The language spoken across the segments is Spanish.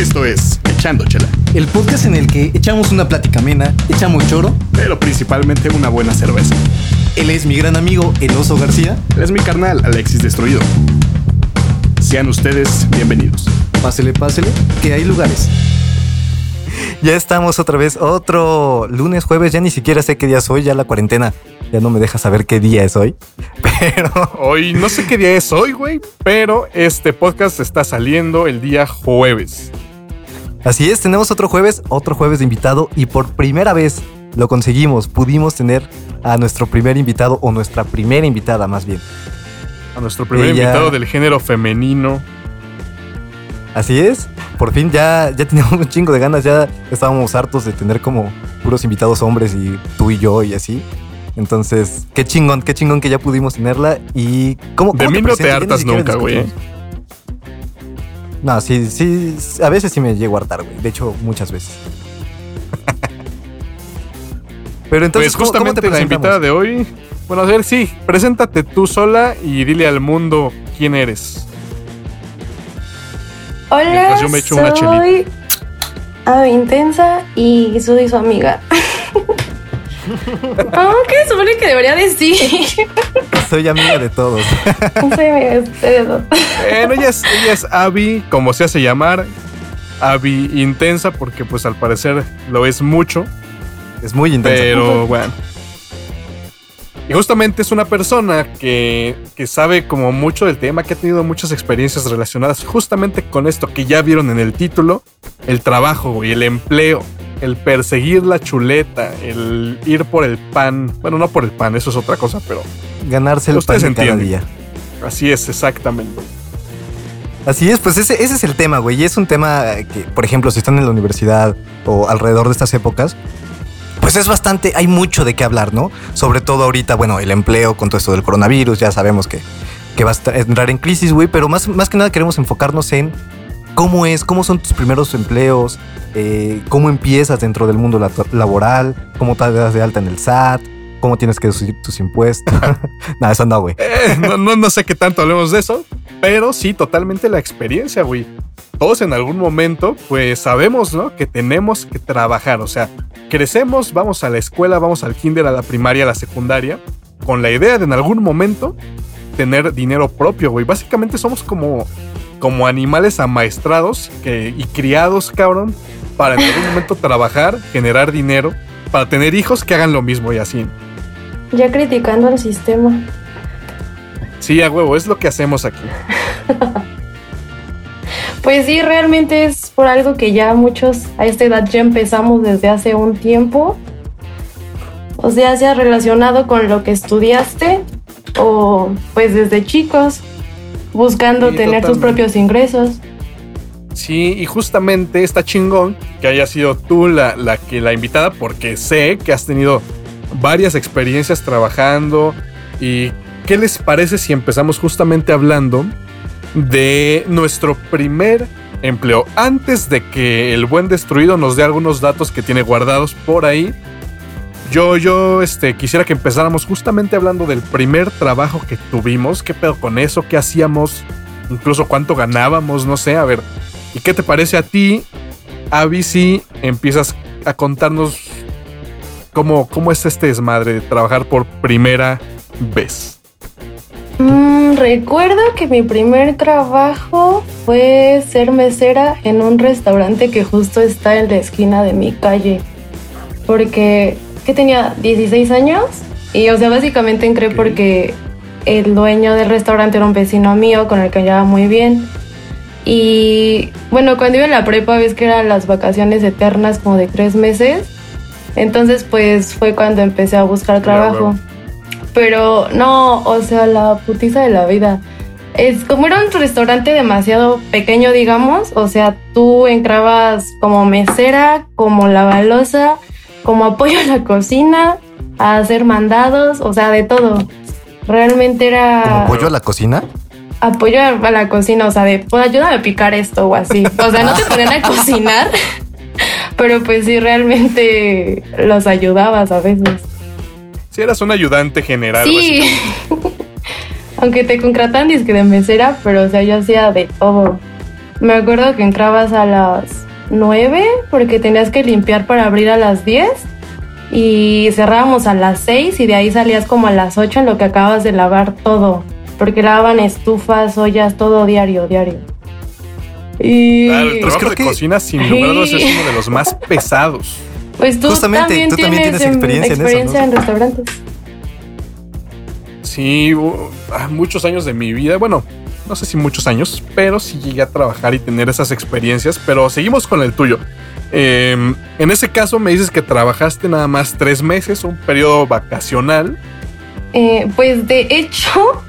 Esto es Echando Chela, El podcast en el que echamos una plática amena, echamos choro. pero principalmente una buena cerveza. Él es mi gran amigo, el oso García. Él es mi carnal, Alexis Destruido. Sean ustedes bienvenidos. Pásele, pásele, que hay lugares. Ya estamos otra vez, otro lunes, jueves, ya ni siquiera sé qué día es hoy, ya la cuarentena ya no me deja saber qué día es hoy. Pero Hoy no sé qué día es hoy, güey, pero este podcast está saliendo el día jueves. Así es, tenemos otro jueves, otro jueves de invitado y por primera vez lo conseguimos, pudimos tener a nuestro primer invitado o nuestra primera invitada más bien. A nuestro primer Ella- invitado del género femenino. Así es, por fin ya, ya teníamos un chingo de ganas, ya estábamos hartos de tener como puros invitados hombres y tú y yo y así. Entonces, qué chingón, qué chingón que ya pudimos tenerla y cómo... De cómo mí no te hartas nunca, güey. No, sí, sí, a veces sí me llego a hartar, güey. De hecho, muchas veces. Pero entonces, Pues ¿cómo- cómo te justamente la invitada de hoy. Bueno, a ver, sí, preséntate tú sola y dile al mundo quién eres. Hola, Mientras yo me echo una soy Ave Intensa y soy su amiga. Oh, ¿Qué se supone que debería decir? Soy amiga de todos. soy amiga de. Bueno, ella es, ella es Abby, como se hace llamar. Abby intensa, porque pues al parecer lo es mucho. Es muy intensa. Pero bueno. Y justamente es una persona que, que sabe como mucho del tema, que ha tenido muchas experiencias relacionadas justamente con esto que ya vieron en el título, el trabajo y el empleo, el perseguir la chuleta, el ir por el pan. Bueno, no por el pan, eso es otra cosa, pero Ganarse el pan cada entienden. día. así es exactamente. Así es, pues ese, ese es el tema, güey. Y es un tema que, por ejemplo, si están en la universidad o alrededor de estas épocas, pues es bastante, hay mucho de qué hablar, ¿no? Sobre todo ahorita, bueno, el empleo con todo esto del coronavirus, ya sabemos que, que va a entrar en crisis, güey, pero más, más que nada queremos enfocarnos en cómo es, cómo son tus primeros empleos, eh, cómo empiezas dentro del mundo la- laboral, cómo te das de alta en el SAT, cómo tienes que deducir tus impuestos. Nada, eso no, güey. Eh, no, no, no sé qué tanto hablemos de eso, pero sí, totalmente la experiencia, güey. Todos en algún momento, pues sabemos, ¿no? Que tenemos que trabajar. O sea, crecemos, vamos a la escuela, vamos al kinder, a la primaria, a la secundaria, con la idea de en algún momento tener dinero propio, güey. Básicamente somos como, como animales amaestrados que, y criados, cabrón, para en algún momento trabajar, generar dinero, para tener hijos que hagan lo mismo y así. Ya criticando al sistema. Sí, a huevo, es lo que hacemos aquí. Pues sí, realmente es por algo que ya muchos a esta edad ya empezamos desde hace un tiempo. O sea, sea relacionado con lo que estudiaste o pues desde chicos buscando Sí, tener tus propios ingresos. Sí, y justamente está chingón que haya sido tú la, la que la invitada, porque sé que has tenido varias experiencias trabajando. ¿Y qué les parece si empezamos justamente hablando de nuestro primer empleo? Antes de que el buen destruido nos dé algunos datos que tiene guardados por ahí. Yo, yo, este, quisiera que empezáramos justamente hablando del primer trabajo que tuvimos. ¿Qué pedo con eso? ¿Qué hacíamos? Incluso cuánto ganábamos, no sé. A ver, ¿Y qué te parece a ti, Avi, si empiezas a contarnos cómo, cómo es este desmadre de trabajar por primera vez? Mm, recuerdo que mi primer trabajo fue ser mesera en un restaurante que justo está en la esquina de mi calle. Porque, que tenía 16 años y, o sea, básicamente entré Ok. porque el dueño del restaurante era un vecino mío con el que llevaba muy bien. Y bueno, cuando iba en la prepa, ves que eran las vacaciones eternas como de tres meses. Entonces, pues fue cuando empecé a buscar trabajo. huevo. Pero no, o sea, la putiza de la vida. Es como era un restaurante demasiado pequeño, digamos. O sea, tú entrabas como mesera, como lavalosa, como apoyo a la cocina, a hacer mandados, o sea, de todo. Realmente era ¿Como pollo a la cocina? apoyo a la cocina, o sea, de pues ayúdame a picar esto o así. O sea, no te ponían a cocinar, pero pues sí, realmente los ayudabas a veces. Si eras un ayudante general, Sí. Aunque te contratan disque de mesera, pero o sea, yo hacía de todo. me acuerdo que entrabas a las 9 porque tenías que limpiar para abrir a las 10 y cerrábamos a las 6 y de ahí salías como a las 8 en lo que acabas de lavar todo, porque lavaban estufas, ollas, todo diario, diario. Y claro, el trabajo de cocina sin lugar a dudas es uno de los más pesados. Pues tú también, tú tienes, tienes experiencia, en, eso, en restaurantes. Sí, ah, muchos años de mi vida, bueno, no sé si muchos años, pero sí llegué a trabajar y tener esas experiencias, pero seguimos con el tuyo. Em, en ese caso me dices que trabajaste nada más tres meses, un periodo vacacional. Eh, pues de hecho,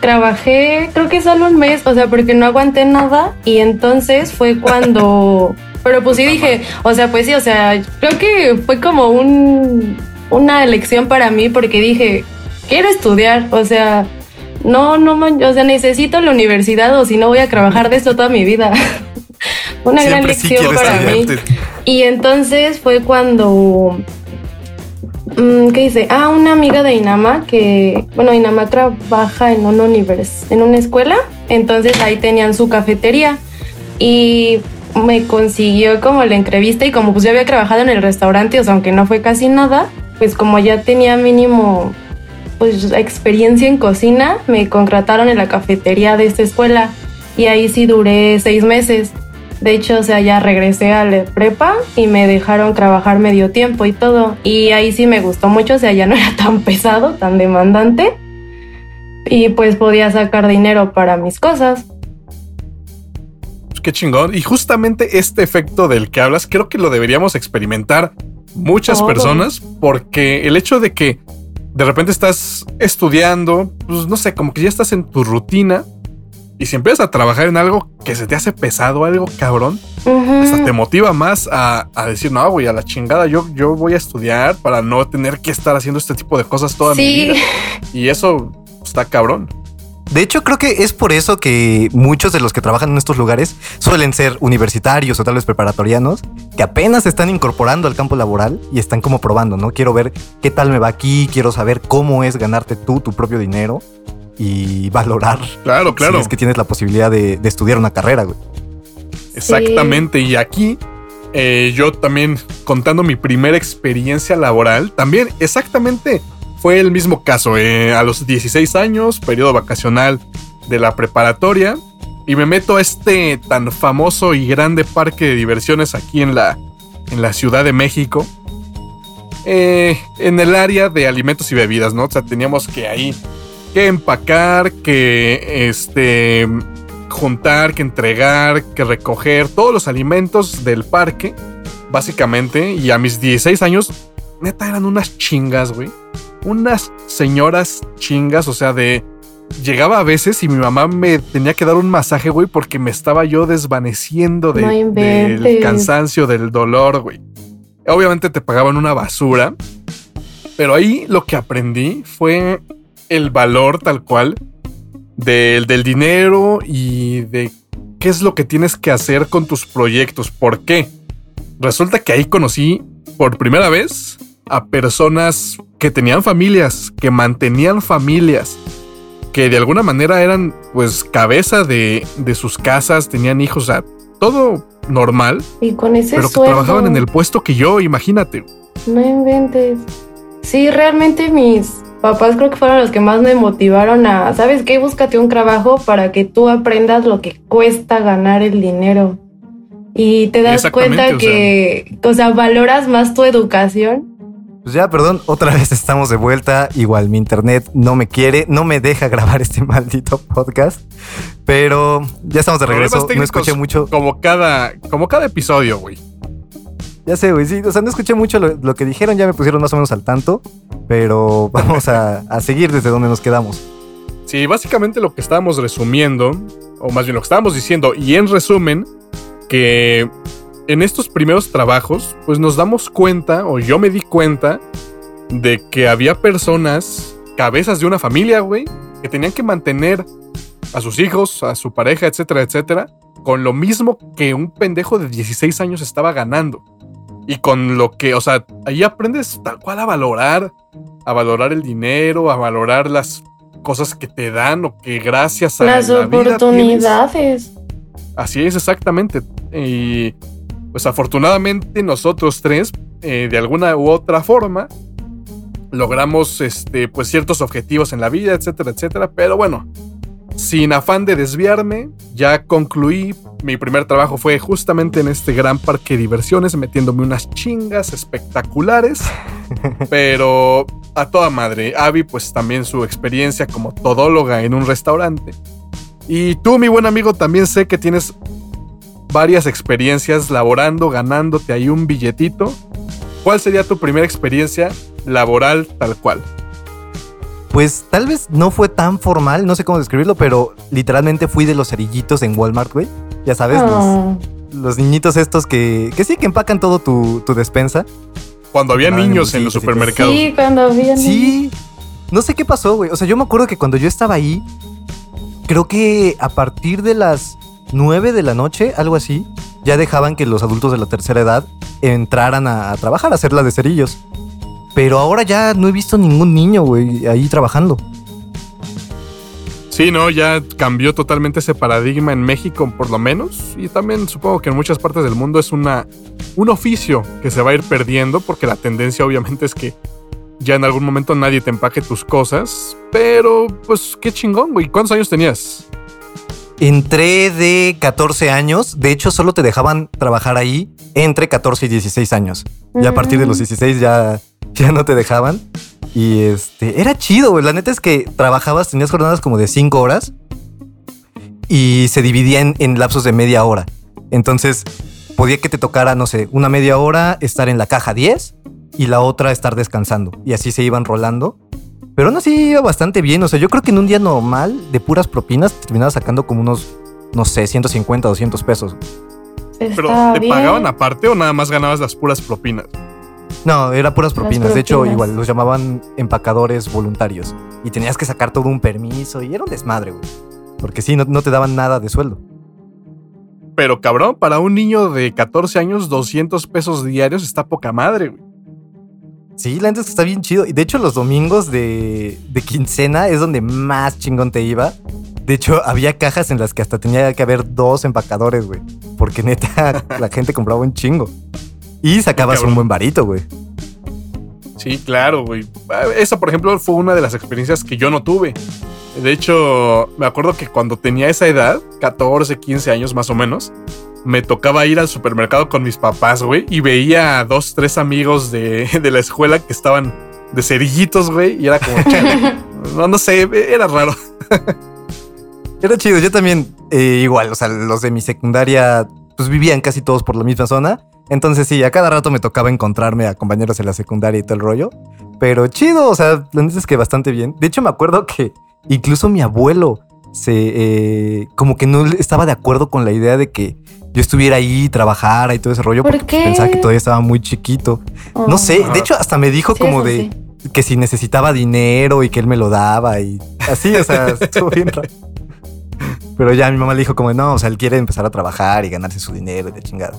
trabajé creo que solo un mes, o sea, porque no aguanté nada y entonces fue cuando... Pero pues sí dije, o sea, pues sí, o sea, creo que fue como un, una elección para mí porque dije, quiero estudiar, o sea, no, no, o sea, necesito la universidad o si no voy a trabajar de esto toda mi vida. una gran lección para mí. Y entonces fue cuando Mm, ¿Qué dice? Ah, una amiga de Inama que, bueno, Inama trabaja en un univers, en una escuela, entonces ahí tenían su cafetería y me consiguió como la entrevista y como pues ya había trabajado en el restaurante, o sea, aunque no fue casi nada, pues como ya tenía mínimo pues experiencia en cocina, me contrataron en la cafetería de esta escuela y ahí sí duré seis meses. De hecho, o sea, ya regresé a la prepa y me dejaron trabajar medio tiempo y todo. Y ahí sí me gustó mucho, o sea, ya no era tan pesado, tan demandante. Y pues podía sacar dinero para mis cosas. Pues qué chingón. Y justamente este efecto del que hablas, creo que lo deberíamos experimentar muchas personas, porque el hecho de que de repente estás estudiando, pues no sé, como que ya estás en tu rutina y si empiezas a trabajar en algo que se te hace pesado, algo cabrón, hasta te motiva más a, decir, no, güey, a la chingada, yo, yo voy a estudiar para no tener que estar haciendo este tipo de cosas toda mi vida. Y eso está cabrón. De hecho, creo que es por eso que muchos de los que trabajan en estos lugares suelen ser universitarios o tal vez preparatorianos, que apenas se están incorporando al campo laboral y están como probando, ¿no? Quiero ver qué tal me va aquí, quiero saber cómo es ganarte tú tu propio dinero y valorar. Claro, claro. es que tienes la posibilidad de, estudiar una carrera, güey. Exactamente. Y aquí eh, yo también contando mi primera experiencia laboral, también exactamente fue el mismo caso. Eh, a los 16 años, periodo vacacional de la preparatoria, y me meto a este tan famoso y grande parque de diversiones aquí en la, en la Ciudad de México. Eh, en el área de alimentos y bebidas, ¿no? O sea, teníamos que ahí que empacar, que este juntar, que entregar, que recoger todos los alimentos del parque, básicamente. Y a mis 16 años, neta, eran unas chingas, güey. Unas señoras chingas, o sea, de... Llegaba a veces y mi mamá me tenía que dar un masaje, güey, porque me estaba yo desvaneciendo de, del cansancio, del dolor, güey. Obviamente te pagaban una basura, pero ahí lo que aprendí fue el valor tal cual del, del dinero y de qué es lo que tienes que hacer con tus proyectos. ¿Por qué? Resulta que ahí conocí por primera vez a personas que tenían familias, que mantenían familias, que de alguna manera eran pues cabeza de, de sus casas, tenían hijos, o sea, todo normal. Y con ese Pero que trabajaban en el puesto que yo, imagínate. No inventes. Sí, realmente mis papás creo que fueron los que más me motivaron a, ¿sabes qué? Búscate un trabajo para que tú aprendas lo que cuesta ganar el dinero. Y te das cuenta que, o sea, valoras más tu educación. Pues ya, perdón, otra vez estamos de vuelta. Igual mi internet no me quiere, no me deja grabar este maldito podcast. Pero ya estamos de regreso. No escuché mucho. Como cada, como cada episodio, güey. Ya sé, güey, sí. O sea, no escuché mucho lo, que dijeron, ya me pusieron más o menos al tanto. Pero vamos a, seguir desde donde nos quedamos. Sí, básicamente lo que estábamos resumiendo, o más bien lo que estábamos diciendo, y en resumen, que en estos primeros trabajos, pues nos damos cuenta, o yo me di cuenta, de que había personas, cabezas de una familia, güey, que tenían que mantener a sus hijos, a su pareja, etcétera, etcétera, con lo mismo que un pendejo de 16 años estaba ganando. Y con lo que, o sea, ahí aprendes tal cual a valorar, a valorar el dinero, a valorar las cosas que te dan o que gracias a las oportunidades. Así es, exactamente. Y pues afortunadamente nosotros tres, eh, de alguna u otra forma, logramos este, pues ciertos objetivos en la vida, etcétera, etcétera. Pero bueno, sin afán de desviarme, ya concluí. Mi primer trabajo fue justamente en este gran parque de diversiones, metiéndome unas chingas espectaculares. pero a toda madre. Avi, pues también su experiencia como todóloga en un restaurante. Y tú, mi buen amigo, también sé que tienes varias experiencias laborando, ganándote ahí un billetito. ¿Cuál sería tu primera experiencia laboral tal cual? Pues tal vez no fue tan formal, no sé cómo describirlo, pero literalmente fui de los cerillitos en Walmart, güey. Ya sabes, Oh. los, los niñitos estos que, que sí, que empacan todo tu, tu despensa. Cuando había Ah, niños en los supermercados. Sí, cuando vi Sí, no sé qué pasó, güey. O sea, yo me acuerdo que cuando yo estaba ahí, creo que a partir de las 9 de la noche, algo así, ya dejaban que los adultos de la tercera edad entraran a, trabajar, a hacer la de cerillos. Pero ahora ya no he visto ningún niño, güey, ahí trabajando. Sí, no, ya cambió totalmente ese paradigma en México, por lo menos. Y también supongo que en muchas partes del mundo es una, un oficio que se va a ir perdiendo, porque la tendencia obviamente es que ya en algún momento nadie te empaque tus cosas. Pero, pues, qué chingón, güey. ¿Cuántos años tenías? Entré de 14 años, de hecho solo te dejaban trabajar ahí entre 14 y 16 años. Y a partir de los 16 ya, ya no te dejaban. Y este, era chido, güey. La neta es que trabajabas, tenías jornadas como de 5 horas y se dividían en lapsos de media hora. Entonces, podía que te tocara, no sé, una media hora estar en la caja 10 y la otra estar descansando. Y así se iban rolando. Pero aún así iba bastante bien. O sea, yo creo que en un día normal, de puras propinas, te terminaba sacando como unos, no sé, 150, 200 pesos. ¿Pero te bien. pagaban aparte o nada más ganabas las puras propinas? No, era puras propinas. De hecho, igual los llamaban empacadores voluntarios. Y tenías que sacar todo un permiso y era un desmadre, güey. Porque sí, no, no te daban nada de sueldo. Pero cabrón, para un niño de 14 años, 200 pesos diarios está poca madre, güey. Sí, la neta es que está bien chido. Y de hecho, los domingos de, de quincena es donde más chingón te iba. De hecho, había cajas en las que hasta tenía que haber dos empacadores, güey. Porque neta, la gente compraba un chingo. Y sacabas un buen varito, güey. Sí, claro, güey. Esa, por ejemplo, fue una de las experiencias que yo no tuve. De hecho, me acuerdo que cuando tenía esa edad, 14, 15 años más o menos, me tocaba ir al supermercado con mis papás, güey, y veía a dos, tres amigos de, de la escuela que estaban de cerillitos, güey, y era como, no, no sé, era raro. Era chido, yo también eh, igual, o sea, los de mi secundaria pues vivían casi todos por la misma zona. Entonces sí, a cada rato me tocaba encontrarme a compañeros en la secundaria y todo el rollo. Pero chido, o sea, la neta es que bastante bien. De hecho, me acuerdo que incluso mi abuelo se eh, como que no estaba de acuerdo con la idea de que yo estuviera ahí, trabajara y todo ese rollo, ¿Por porque qué? pensaba que todavía estaba muy chiquito. Oh. No sé, de hecho, hasta me dijo Sí, como de sí. que si necesitaba dinero y que él me lo daba y así, o sea, estuvo bien raro. Pero ya mi mamá le dijo como, no, o sea, él quiere empezar a trabajar y ganarse su dinero y de chingada.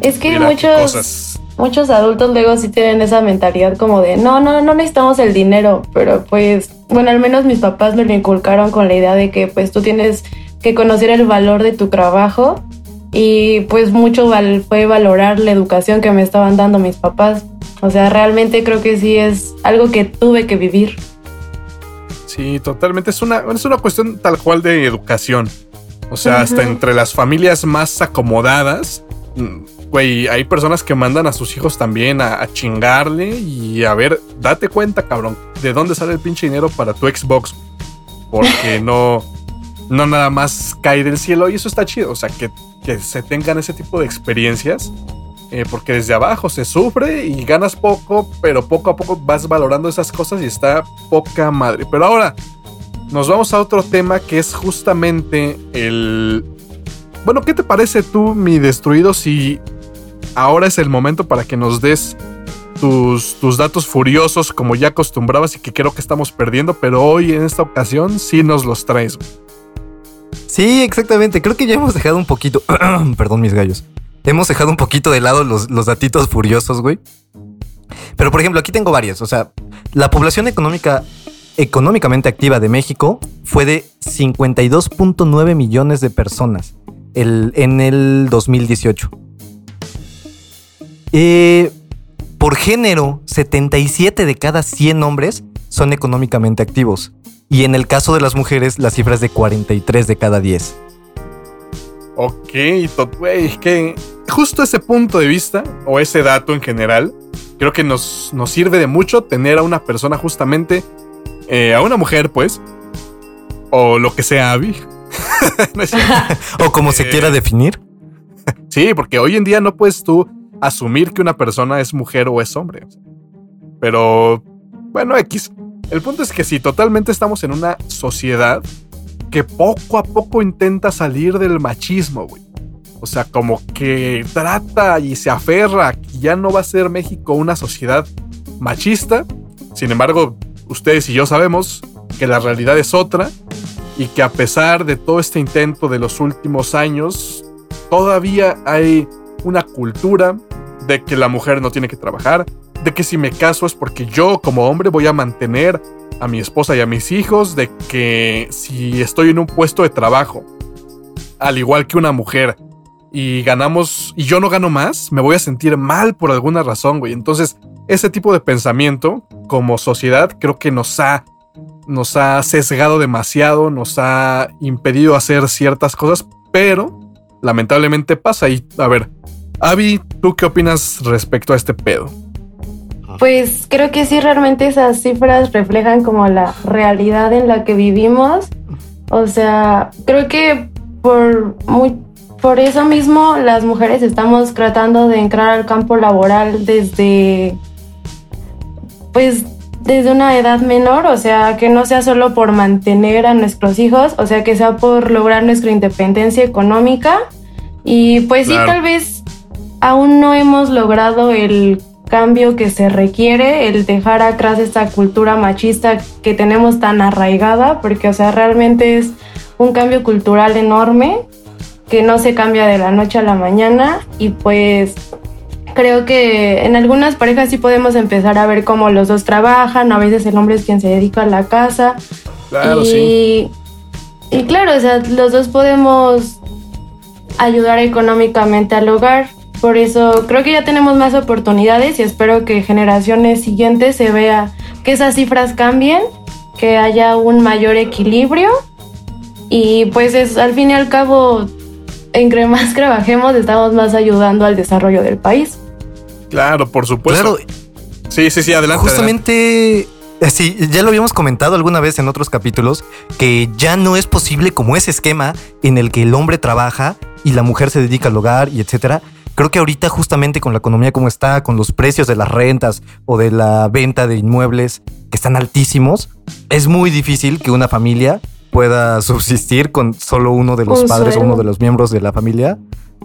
Es que muchos, cosas. muchos adultos luego sí tienen esa mentalidad como de, no, no, no necesitamos el dinero, pero pues, bueno, al menos mis papás me lo inculcaron con la idea de que pues tú tienes que conocer el valor de tu trabajo y pues mucho val- fue valorar la educación que me estaban dando mis papás. O sea, realmente creo que sí es algo que tuve que vivir. Sí, totalmente. Es una, es una cuestión tal cual de educación. O sea, hasta entre las familias más acomodadas, güey, hay personas que mandan a sus hijos también a, a chingarle y a ver, date cuenta, cabrón, de dónde sale el pinche dinero para tu Xbox. Porque no, no nada más cae del cielo y eso está chido. O sea, que, que se tengan ese tipo de experiencias. eh, porque desde abajo se sufre y ganas poco, pero poco a poco vas valorando esas cosas y está poca madre. Pero ahora nos vamos a otro tema que es justamente el... Bueno, ¿qué te parece tú, mi destruido, si ahora es el momento para que nos des tus, tus datos furiosos como ya acostumbrabas y que creo que estamos perdiendo, pero hoy en esta ocasión sí nos los traes. Sí, exactamente. Creo que ya hemos dejado un poquito. Perdón, mis gallos. Hemos dejado un poquito de lado los, los datitos furiosos, güey. Pero, por ejemplo, aquí tengo varios. O sea, la población económica, económicamente activa de México fue de 52.9 millones de personas. el, en el 2018. Eh, por género, 77 de cada 100 hombres son económicamente activos. Y en el caso de las mujeres, la cifra es de 43 de cada 10. Ok, güey, que justo ese punto de vista, o ese dato en general, creo que nos, nos sirve de mucho tener a una persona justamente, eh, a una mujer, pues, o lo que sea, Abby. o como se quiera eh, definir. sí, porque hoy en día no puedes tú asumir que una persona es mujer o es hombre. Pero, bueno, X. El punto es que si totalmente estamos en una sociedad que poco a poco intenta salir del machismo, güey. O sea, como que trata y se aferra que ya no va a ser México una sociedad machista. Sin embargo, ustedes y yo sabemos que la realidad es otra y que a pesar de todo este intento de los últimos años, todavía hay una cultura de que la mujer no tiene que trabajar, de que si me caso es porque yo como hombre voy a mantener a mi esposa y a mis hijos, de que si estoy en un puesto de trabajo, al igual que una mujer, y ganamos, y yo no gano más, me voy a sentir mal por alguna razón, güey. Entonces, ese tipo de pensamiento como sociedad creo que nos ha, nos ha sesgado demasiado, nos ha impedido hacer ciertas cosas, pero lamentablemente pasa. Y a ver, Avi, ¿tú qué opinas respecto a este pedo? Pues creo que sí, realmente esas cifras reflejan como la realidad en la que vivimos. O sea, creo que por, muy, por eso mismo las mujeres estamos tratando de entrar al campo laboral desde, pues, desde una edad menor, o sea, que no sea solo por mantener a nuestros hijos, o sea, que sea por lograr nuestra independencia económica. Y pues sí, tal vez aún no hemos logrado el cambio que se requiere, el dejar atrás esta cultura machista que tenemos tan arraigada, porque, o sea, realmente es un cambio cultural enorme que no se cambia de la noche a la mañana y pues creo que en algunas parejas sí podemos empezar a ver cómo los dos trabajan, a veces el hombre es quien se dedica a la casa. Claro, y, sí. Y claro, o sea, los dos podemos ayudar económicamente al hogar. Por eso creo que ya tenemos más oportunidades y espero que generaciones siguientes se vea que esas cifras cambien, que haya un mayor equilibrio y pues es al fin y al cabo, entre más trabajemos, estamos más ayudando al desarrollo del país. Claro, por supuesto. Claro. Sí, sí, sí, adelante. Justamente, eh, sí, ya lo habíamos comentado alguna vez en otros capítulos, que ya no es posible como ese esquema en el que el hombre trabaja y la mujer se dedica al hogar y etcétera Creo que ahorita justamente con la economía como está, con los precios de las rentas o de la venta de inmuebles que están altísimos, es muy difícil que una familia pueda subsistir con solo uno de los padres o uno de los miembros de la familia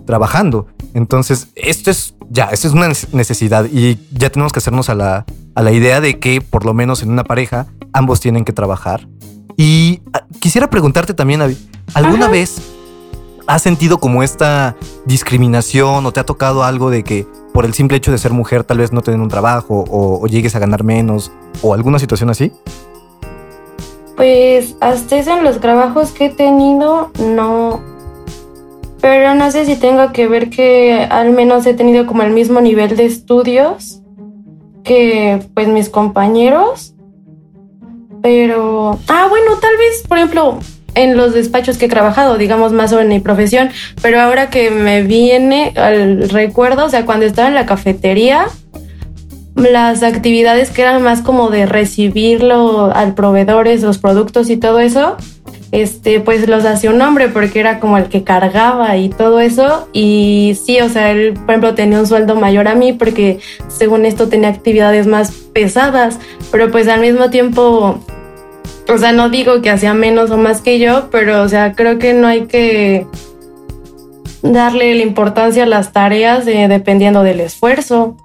trabajando. Entonces, esto es ya, esto es una necesidad y ya tenemos que hacernos a la, a la idea de que por lo menos en una pareja ambos tienen que trabajar. Y ah, quisiera preguntarte también, ¿alguna vez ¿Has sentido como esta discriminación o te ha tocado algo de que por el simple hecho de ser mujer tal vez no te den un trabajo o, llegues a ganar menos o alguna situación así? Pues hasta eso en los trabajos que he tenido no. Pero no sé si tengo que ver que al menos he tenido como el mismo nivel de estudios que pues mis compañeros. Pero, ah, bueno, tal vez, por ejemplo, en los despachos que he trabajado, digamos más sobre mi profesión, pero ahora que me viene al recuerdo, o sea, cuando estaba en la cafetería, las actividades que eran más como de recibirlo al proveedores, los productos y todo eso, este, pues los hacía un hombre porque era como el que cargaba y todo eso. Y sí, o sea, él, por ejemplo, tenía un sueldo mayor a mí porque según esto tenía actividades más pesadas, pero pues al mismo tiempo o sea, no digo que hacía menos o más que yo, pero o sea, creo que no hay que darle la importancia a las tareas dependiendo del esfuerzo.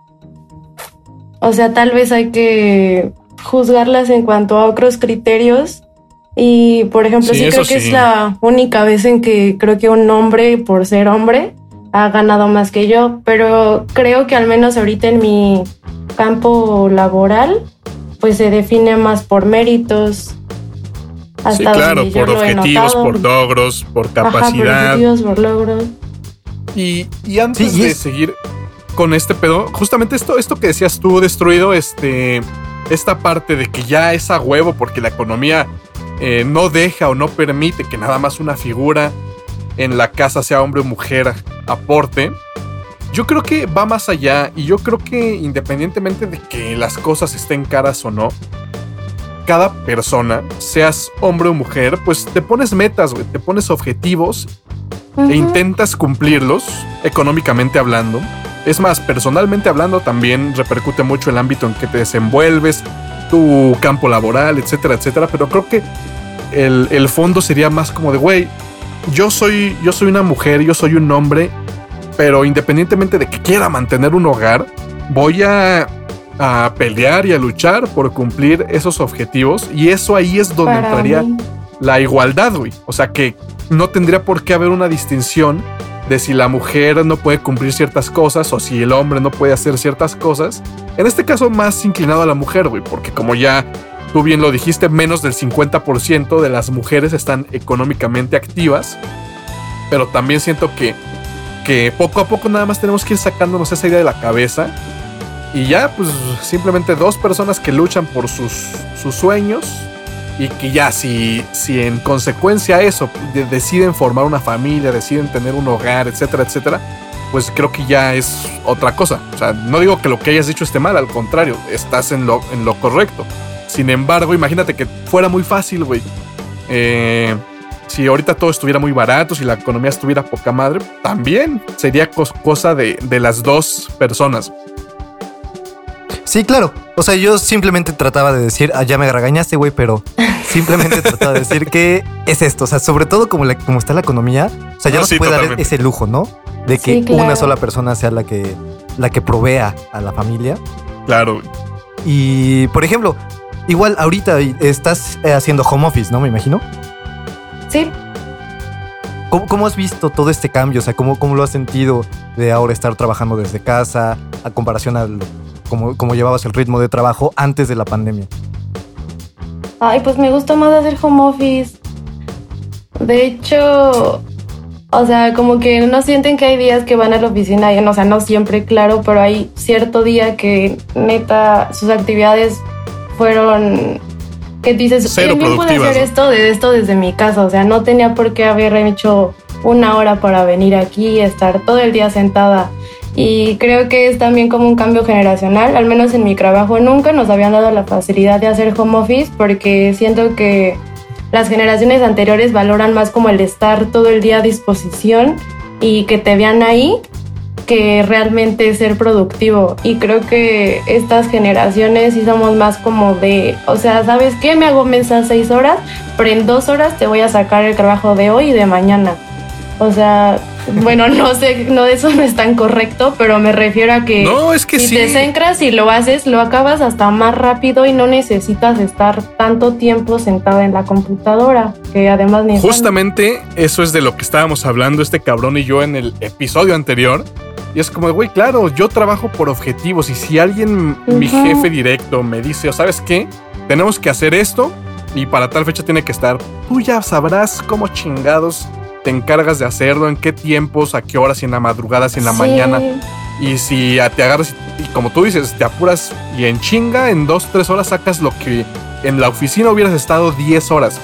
O sea, tal vez hay que juzgarlas en cuanto a otros criterios. Y, por ejemplo, sí, creo que es la única vez en que creo que un hombre, por ser hombre, ha ganado más que yo. Pero creo que al menos ahorita en mi campo laboral, pues se define más por méritos Hasta Sí, donde claro, yo por lo he objetivos, por logros, por Ajá, por capacidad. objetivos, por logros. Y, y antes Sí, y de seguir con este pedo, justamente esto, esto que decías tú, destruido, este, esta parte de que ya es a huevo porque la economía eh, no deja o no permite que nada más una figura en la casa, sea hombre o mujer, aporte. Yo creo que va más allá y yo creo que independientemente de que las cosas estén caras o no, cada persona, seas hombre o mujer, pues te pones metas, güey, te pones objetivos e intentas cumplirlos económicamente hablando. Es más, personalmente hablando también repercute mucho el ámbito en que te desenvuelves, tu campo laboral, etcétera, etcétera. Pero creo que el, el fondo sería más como de, güey, yo soy, yo soy una mujer, yo soy un hombre, pero independientemente de que quiera mantener un hogar, voy a, a pelear y a luchar por cumplir esos objetivos. Y eso ahí es donde Para entraría mí. la igualdad, güey. O sea que no tendría por qué haber una distinción de si la mujer no puede cumplir ciertas cosas o si el hombre no puede hacer ciertas cosas. En este caso, más inclinado a la mujer, güey, porque como ya tú bien lo dijiste, menos del 50% de las mujeres están económicamente activas. Pero también siento que, que poco a poco nada más tenemos que ir sacándonos esa idea de la cabeza. Y ya, pues simplemente dos personas que luchan por sus, sus sueños y que ya si, si en consecuencia a eso de- deciden formar una familia, deciden tener un hogar, etcétera, etcétera, pues creo que ya es otra cosa. O sea, no digo que lo que hayas dicho esté mal, al contrario, estás en lo, en lo correcto. Sin embargo, imagínate que fuera muy fácil, güey. Eh, si ahorita todo estuviera muy barato, si la economía estuviera poca madre, también sería cos- cosa de, de las dos personas. Sí, claro. O sea, yo simplemente trataba de decir, ah, ya me regañaste, güey, pero simplemente trataba de decir que es esto. O sea, sobre todo como, la- como está la economía, o sea, ya No, no, sí, se puede dar ese lujo, ¿no? De que Sí, claro. una sola persona sea la que, la que provea a la familia. Claro. Y, por ejemplo, igual ahorita estás eh, haciendo home office, ¿no? Me imagino. Sí, ¿Cómo, cómo has visto todo este cambio? O sea, ¿cómo, ¿cómo lo has sentido de ahora estar trabajando desde casa a comparación a cómo, cómo llevabas el ritmo de trabajo antes de la pandemia? Ay, pues me gusta más hacer home office. De hecho, o sea, como que no sienten que hay días que van a la oficina, y, o sea, no siempre, claro, pero hay cierto día que neta sus actividades fueron que dices, Cero "Bien, pude hacer esto de esto desde mi casa, o sea, no tenía por qué haber hecho una hora para venir aquí y estar todo el día sentada. Y creo que es también como un cambio generacional, al menos en mi trabajo nunca nos habían dado la facilidad de hacer home office porque siento que las generaciones anteriores valoran más como el estar todo el día a disposición y que te vean ahí que realmente ser productivo. Y creo que estas generaciones sí somos más como de, o sea, ¿sabes qué? Me hago mesas seis horas, pero en dos horas te voy a sacar el trabajo de hoy y de mañana. O sea, bueno, no sé, no, eso no es tan correcto, pero me refiero a que No, es que si sí. te centras y lo haces, lo acabas hasta más rápido y no necesitas estar tanto tiempo sentada en la computadora, que además ni Justamente eso es de lo que estábamos hablando este cabrón y yo en el episodio anterior. Y es como, güey, claro, yo trabajo por objetivos y si alguien, mi jefe directo, me dice, ¿sabes qué? Tenemos que hacer esto y para tal fecha tiene que estar. Tú ya sabrás cómo chingados te encargas de hacerlo, en qué tiempos, a qué horas, si en la madrugada, si en la Sí. mañana. Y si te agarras y como tú dices, te apuras y en chinga, en dos, tres horas sacas lo que en la oficina hubieras estado 10 horas.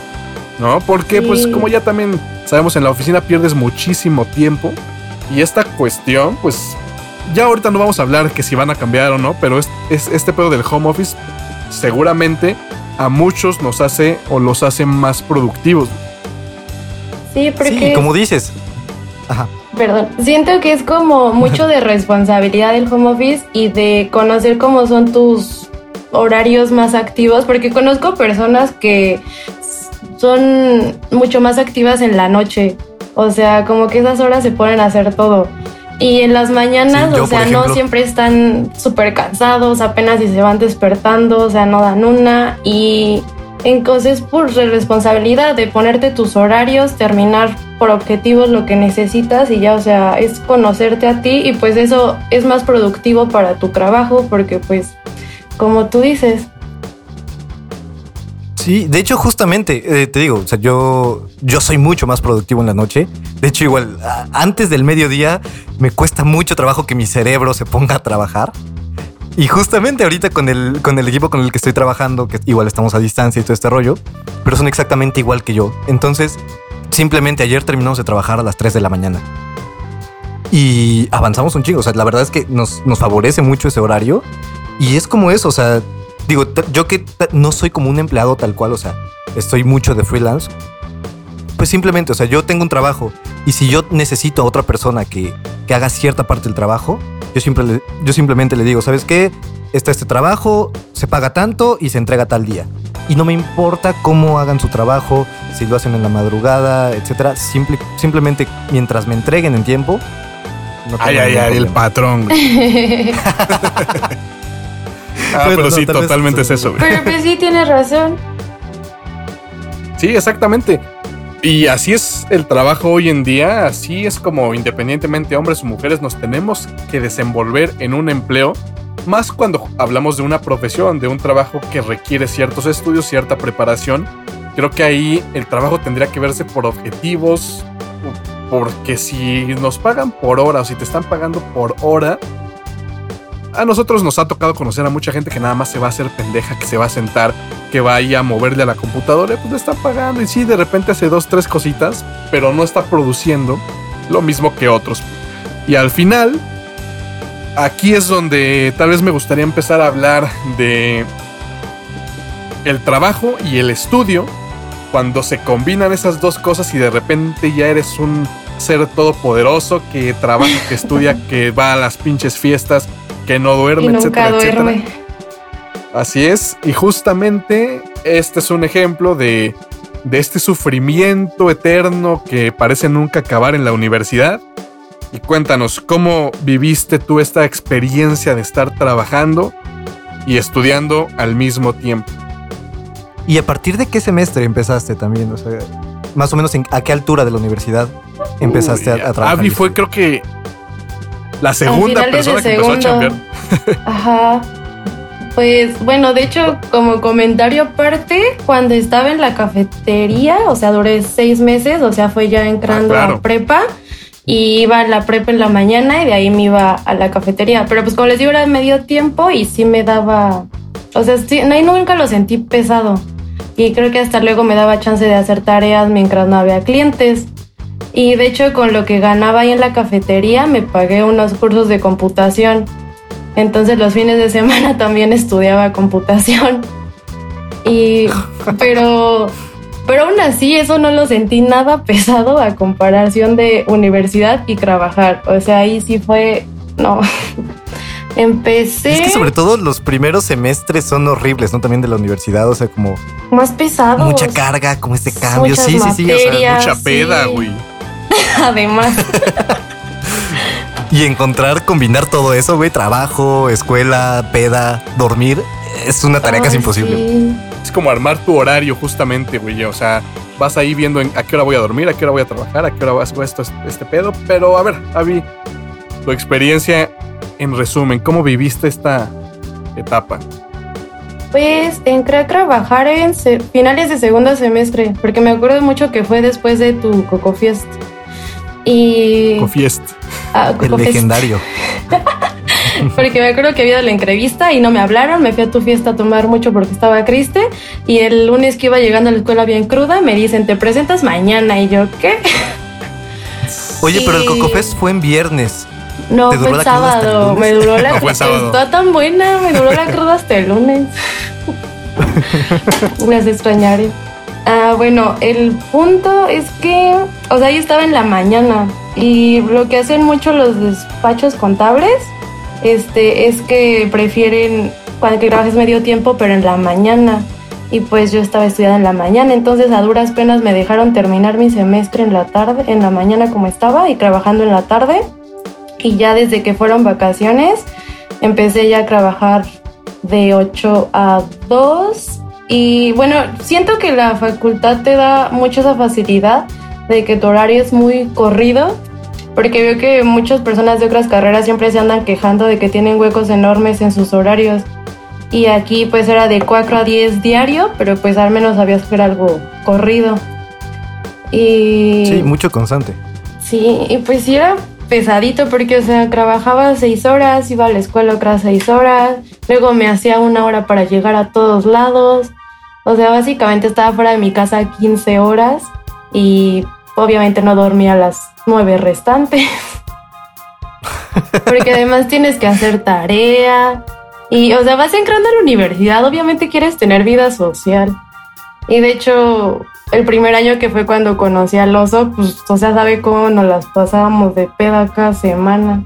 ¿No? Porque pues como ya también sabemos, en la oficina pierdes muchísimo tiempo. Y esta cuestión, pues ya ahorita no vamos a hablar que si van a cambiar o no, pero es, es- este pedo del home office seguramente a muchos nos hace o los hace más productivos. Sí, porque Sí, como dices. Ajá. Perdón, siento que es como mucho de responsabilidad del home office y de conocer cómo son tus horarios más activos, porque conozco personas que son mucho más activas en la noche, o sea, como que esas horas se ponen a hacer todo. Y en las mañanas, Sí, yo, o sea, no siempre están súper cansados, apenas si se van despertando, o sea, no dan una. Y entonces, por responsabilidad de ponerte tus horarios, terminar por objetivos lo que necesitas y ya, o sea, es conocerte a ti y pues eso es más productivo para tu trabajo porque pues, como tú dices, Sí, de hecho, justamente, eh, te digo, o sea, yo, yo soy mucho más productivo en la noche. De hecho, igual, antes del mediodía me cuesta mucho trabajo que mi cerebro se ponga a trabajar. Y justamente ahorita con el, con el equipo con el que estoy trabajando, que igual estamos a distancia y todo este rollo, pero son exactamente igual que yo. Entonces, simplemente ayer terminamos de trabajar a las 3 de la mañana. Y avanzamos un chingo. O sea, la verdad es que nos, nos favorece mucho ese horario. Y es como eso, o sea, digo, yo que no soy como un empleado tal cual, o sea, estoy mucho de freelance. Pues simplemente, o sea, yo tengo un trabajo y si yo necesito a otra persona que, que haga cierta parte del trabajo, yo, siempre le- yo simplemente le digo, ¿sabes qué? Está este trabajo, se paga tanto y se entrega tal día. Y no me importa cómo hagan su trabajo, si lo hacen en la madrugada, etcétera. Simple, simplemente mientras me entreguen en tiempo. no Ay, ay, ay, el patrón. güey. Ah, pero no, sí, totalmente es eso-. Pero pues sí tienes razón. Sí, exactamente. Y así es el trabajo hoy en día, así es como independientemente hombres o mujeres nos tenemos que desenvolver en un empleo, más cuando hablamos de una profesión, de un trabajo que requiere ciertos estudios, cierta preparación. Creo que ahí el trabajo tendría que verse por objetivos, porque si nos pagan por hora o si te están pagando por hora, a nosotros nos ha tocado conocer a mucha gente que nada más se va a hacer pendeja, que se va a sentar, que vaya a moverle a la computadora, pues le está pagando y sí, de repente hace dos, tres cositas, pero no está produciendo lo mismo que otros. Y al final, aquí es donde tal vez me gustaría empezar a hablar de el trabajo y el estudio, cuando se combinan esas dos cosas y de repente ya eres un ser todopoderoso que trabaja, que estudia, que va a las pinches fiestas, que no duerme, Y nunca etcétera, etcétera. duerme. Así es, y justamente este es un ejemplo de, de este sufrimiento eterno que parece nunca acabar en la universidad. Y cuéntanos, ¿cómo viviste tú esta experiencia de estar trabajando y estudiando al mismo tiempo? ¿Y a partir de qué semestre empezaste también? O sea, más o menos en, a qué altura de la universidad empezaste Uy, a, a trabajar. Abby fue creo que la segunda persona que empezó a segundo. chambear. Ajá. Pues bueno, de hecho, como comentario aparte, cuando estaba en la cafetería, o sea, duré seis meses, o sea, fue ya entrando Ah, claro. a prepa y iba a la prepa en la mañana y de ahí me iba a la cafetería. Pero pues como les digo, era medio tiempo y sí me daba, o sea, sí, nunca lo sentí pesado. Y creo que hasta luego me daba chance de hacer tareas mientras no había clientes. Y de hecho, con lo que ganaba ahí en la cafetería, me pagué unos cursos de computación. Entonces los fines de semana también estudiaba computación. Y pero pero aún así eso no lo sentí nada pesado a comparación de universidad y trabajar. O sea, ahí sí fue no. Empecé Es que sobre todo los primeros semestres son horribles, ¿no? También de la universidad, o sea, como más pesado. mucha carga, como este cambio. Muchas Sí, sí, sí. O sea. Mucha sí. peda, güey. Además, y encontrar, combinar todo eso, güey, trabajo, escuela, peda, dormir, es una tarea casi ay, imposible. sí. Es como armar tu horario justamente, güey. O sea, vas ahí viendo en- a qué hora voy a dormir, a qué hora voy a trabajar, a qué hora hago esto, este pedo. Pero a ver, Avi, tu experiencia en resumen, ¿cómo viviste esta etapa? Pues entré a trabajar en finales de segundo semestre, porque me acuerdo mucho que fue después de tu Coco Fiest. Y. Cofiest. ah, El legendario. Porque me acuerdo que había la entrevista y no me hablaron. Me fui a tu fiesta a tomar mucho porque estaba triste. Y el lunes que iba llegando a la escuela bien cruda, me dicen, te presentas mañana. Y yo, ¿qué? Oye, pero el Y- Coco Fest fue en viernes. No, ¿Te fue el cruda el sábado. Me duró la No, sábado. Está tan buena, me duró la cruda hasta el lunes. Las extrañaré. Ah, bueno, el punto es que, o sea, yo estaba en la mañana y lo que hacen mucho los despachos contables este, es que prefieren cuando que trabajes medio tiempo, pero en la mañana. Y pues yo estaba estudiando en la mañana, entonces a duras penas me dejaron terminar mi semestre en la tarde, en la mañana como estaba y trabajando en la tarde. Y ya desde que fueron vacaciones, empecé ya a trabajar de 8 a 2. Y bueno, siento que la facultad te da mucha esa facilidad de que tu horario es muy corrido, porque veo que muchas personas de otras carreras siempre se andan quejando de que tienen huecos enormes en sus horarios. Y aquí pues era de 4 a 10 diario, pero pues al menos sabías que era algo corrido. Y... Sí, mucho constante. Sí, y pues sí era pesadito porque, o sea, trabajaba seis horas, iba a la escuela otras seis horas, luego me hacía una hora para llegar a todos lados. O sea, básicamente estaba fuera de mi casa 15 horas y obviamente no dormía las nueve restantes. porque además tienes que hacer tarea. Y, o sea, vas entrando a la universidad, obviamente quieres tener vida social. Y de hecho, el primer año que fue cuando conocí al oso, pues, o sea, sabe cómo nos las pasábamos de peda cada semana.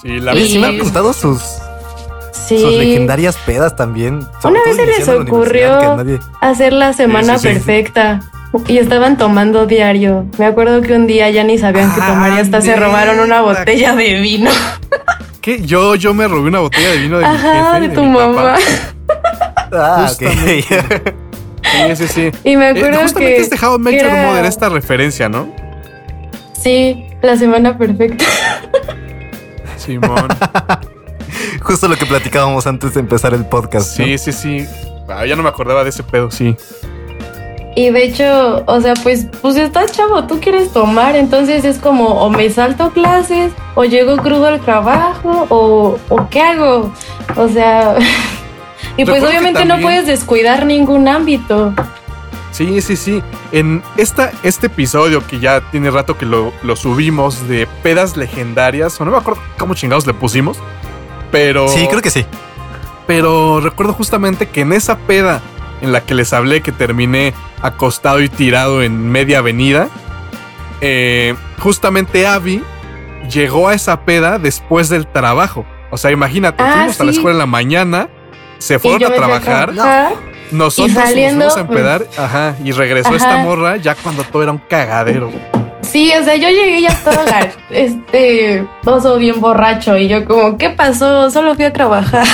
Sí, la vez sí me han contado sus, Sí. sus legendarias pedas también. Una vez se les ocurrió nadie- hacer la semana Sí, sí, sí. perfecta. Y estaban tomando diario. Me acuerdo que un día ya ni sabían que Ah, tomar y hasta se robaron una botella de vino. ¿Qué? Yo, yo me robé una botella de vino de mi Ajá, jefe y de tu mi papá. mamá. Ah, ok. Justamente. Sí, sí, sí. Y me Eh, acuerdo justamente que. este How Your era- Mother esta referencia, ¿no? Sí, la semana perfecta. Simón. Justo lo que platicábamos antes de empezar el podcast. ¿no? Sí, sí, sí. Ah, ya no me acordaba de ese pedo, sí. Y de hecho, o sea, pues, pues estás chavo, tú quieres tomar, entonces es como o me salto clases, o llego crudo al trabajo, o, o qué hago. O sea, y pues Recuerdo obviamente no puedes descuidar ningún ámbito. Sí, sí, sí. En esta, este episodio que ya tiene rato que lo, lo subimos de pedas legendarias, o no me acuerdo cómo chingados le pusimos, pero... Sí, creo que sí. Pero recuerdo justamente que en esa peda en la que les hablé que terminé acostado y tirado en media avenida, eh, justamente Abby llegó a esa peda después del trabajo. O sea, imagínate, Ah, fuimos a la escuela en la mañana, se fueron a trabajar, nosotros saliendo, nos fuimos a empedar, ajá, y regresó Ajá. esta morra ya cuando todo era un cagadero. Sí, o sea, yo llegué ya toda la, este oso bien borracho y yo como, ¿qué pasó? Solo fui a trabajar.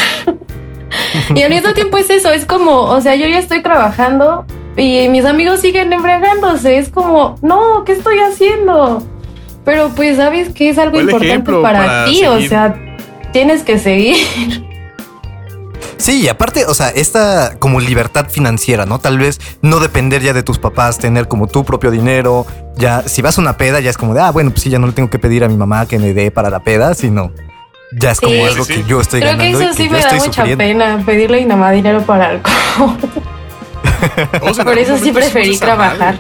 y al mismo tiempo es eso, es como, o sea, yo ya estoy trabajando y mis amigos siguen embriagándose, es como, no, ¿qué estoy haciendo? Pero pues sabes que es algo importante ejemplo para, para ti, o sea, tienes que seguir. Sí, y aparte, o sea, esta como libertad financiera, ¿no? Tal vez no depender ya de tus papás, tener como tu propio dinero. Ya, si vas a una peda, ya es como de, ah, bueno, pues sí, ya no le tengo que pedir a mi mamá que me dé para la peda, sino ya es como Sí. algo Sí, sí. que yo estoy Creo que ganando eso y sí que me da mucha sufriendo. pena, pedirle a mi mamá dinero para alcohol. En Por eso sí preferí trabajar.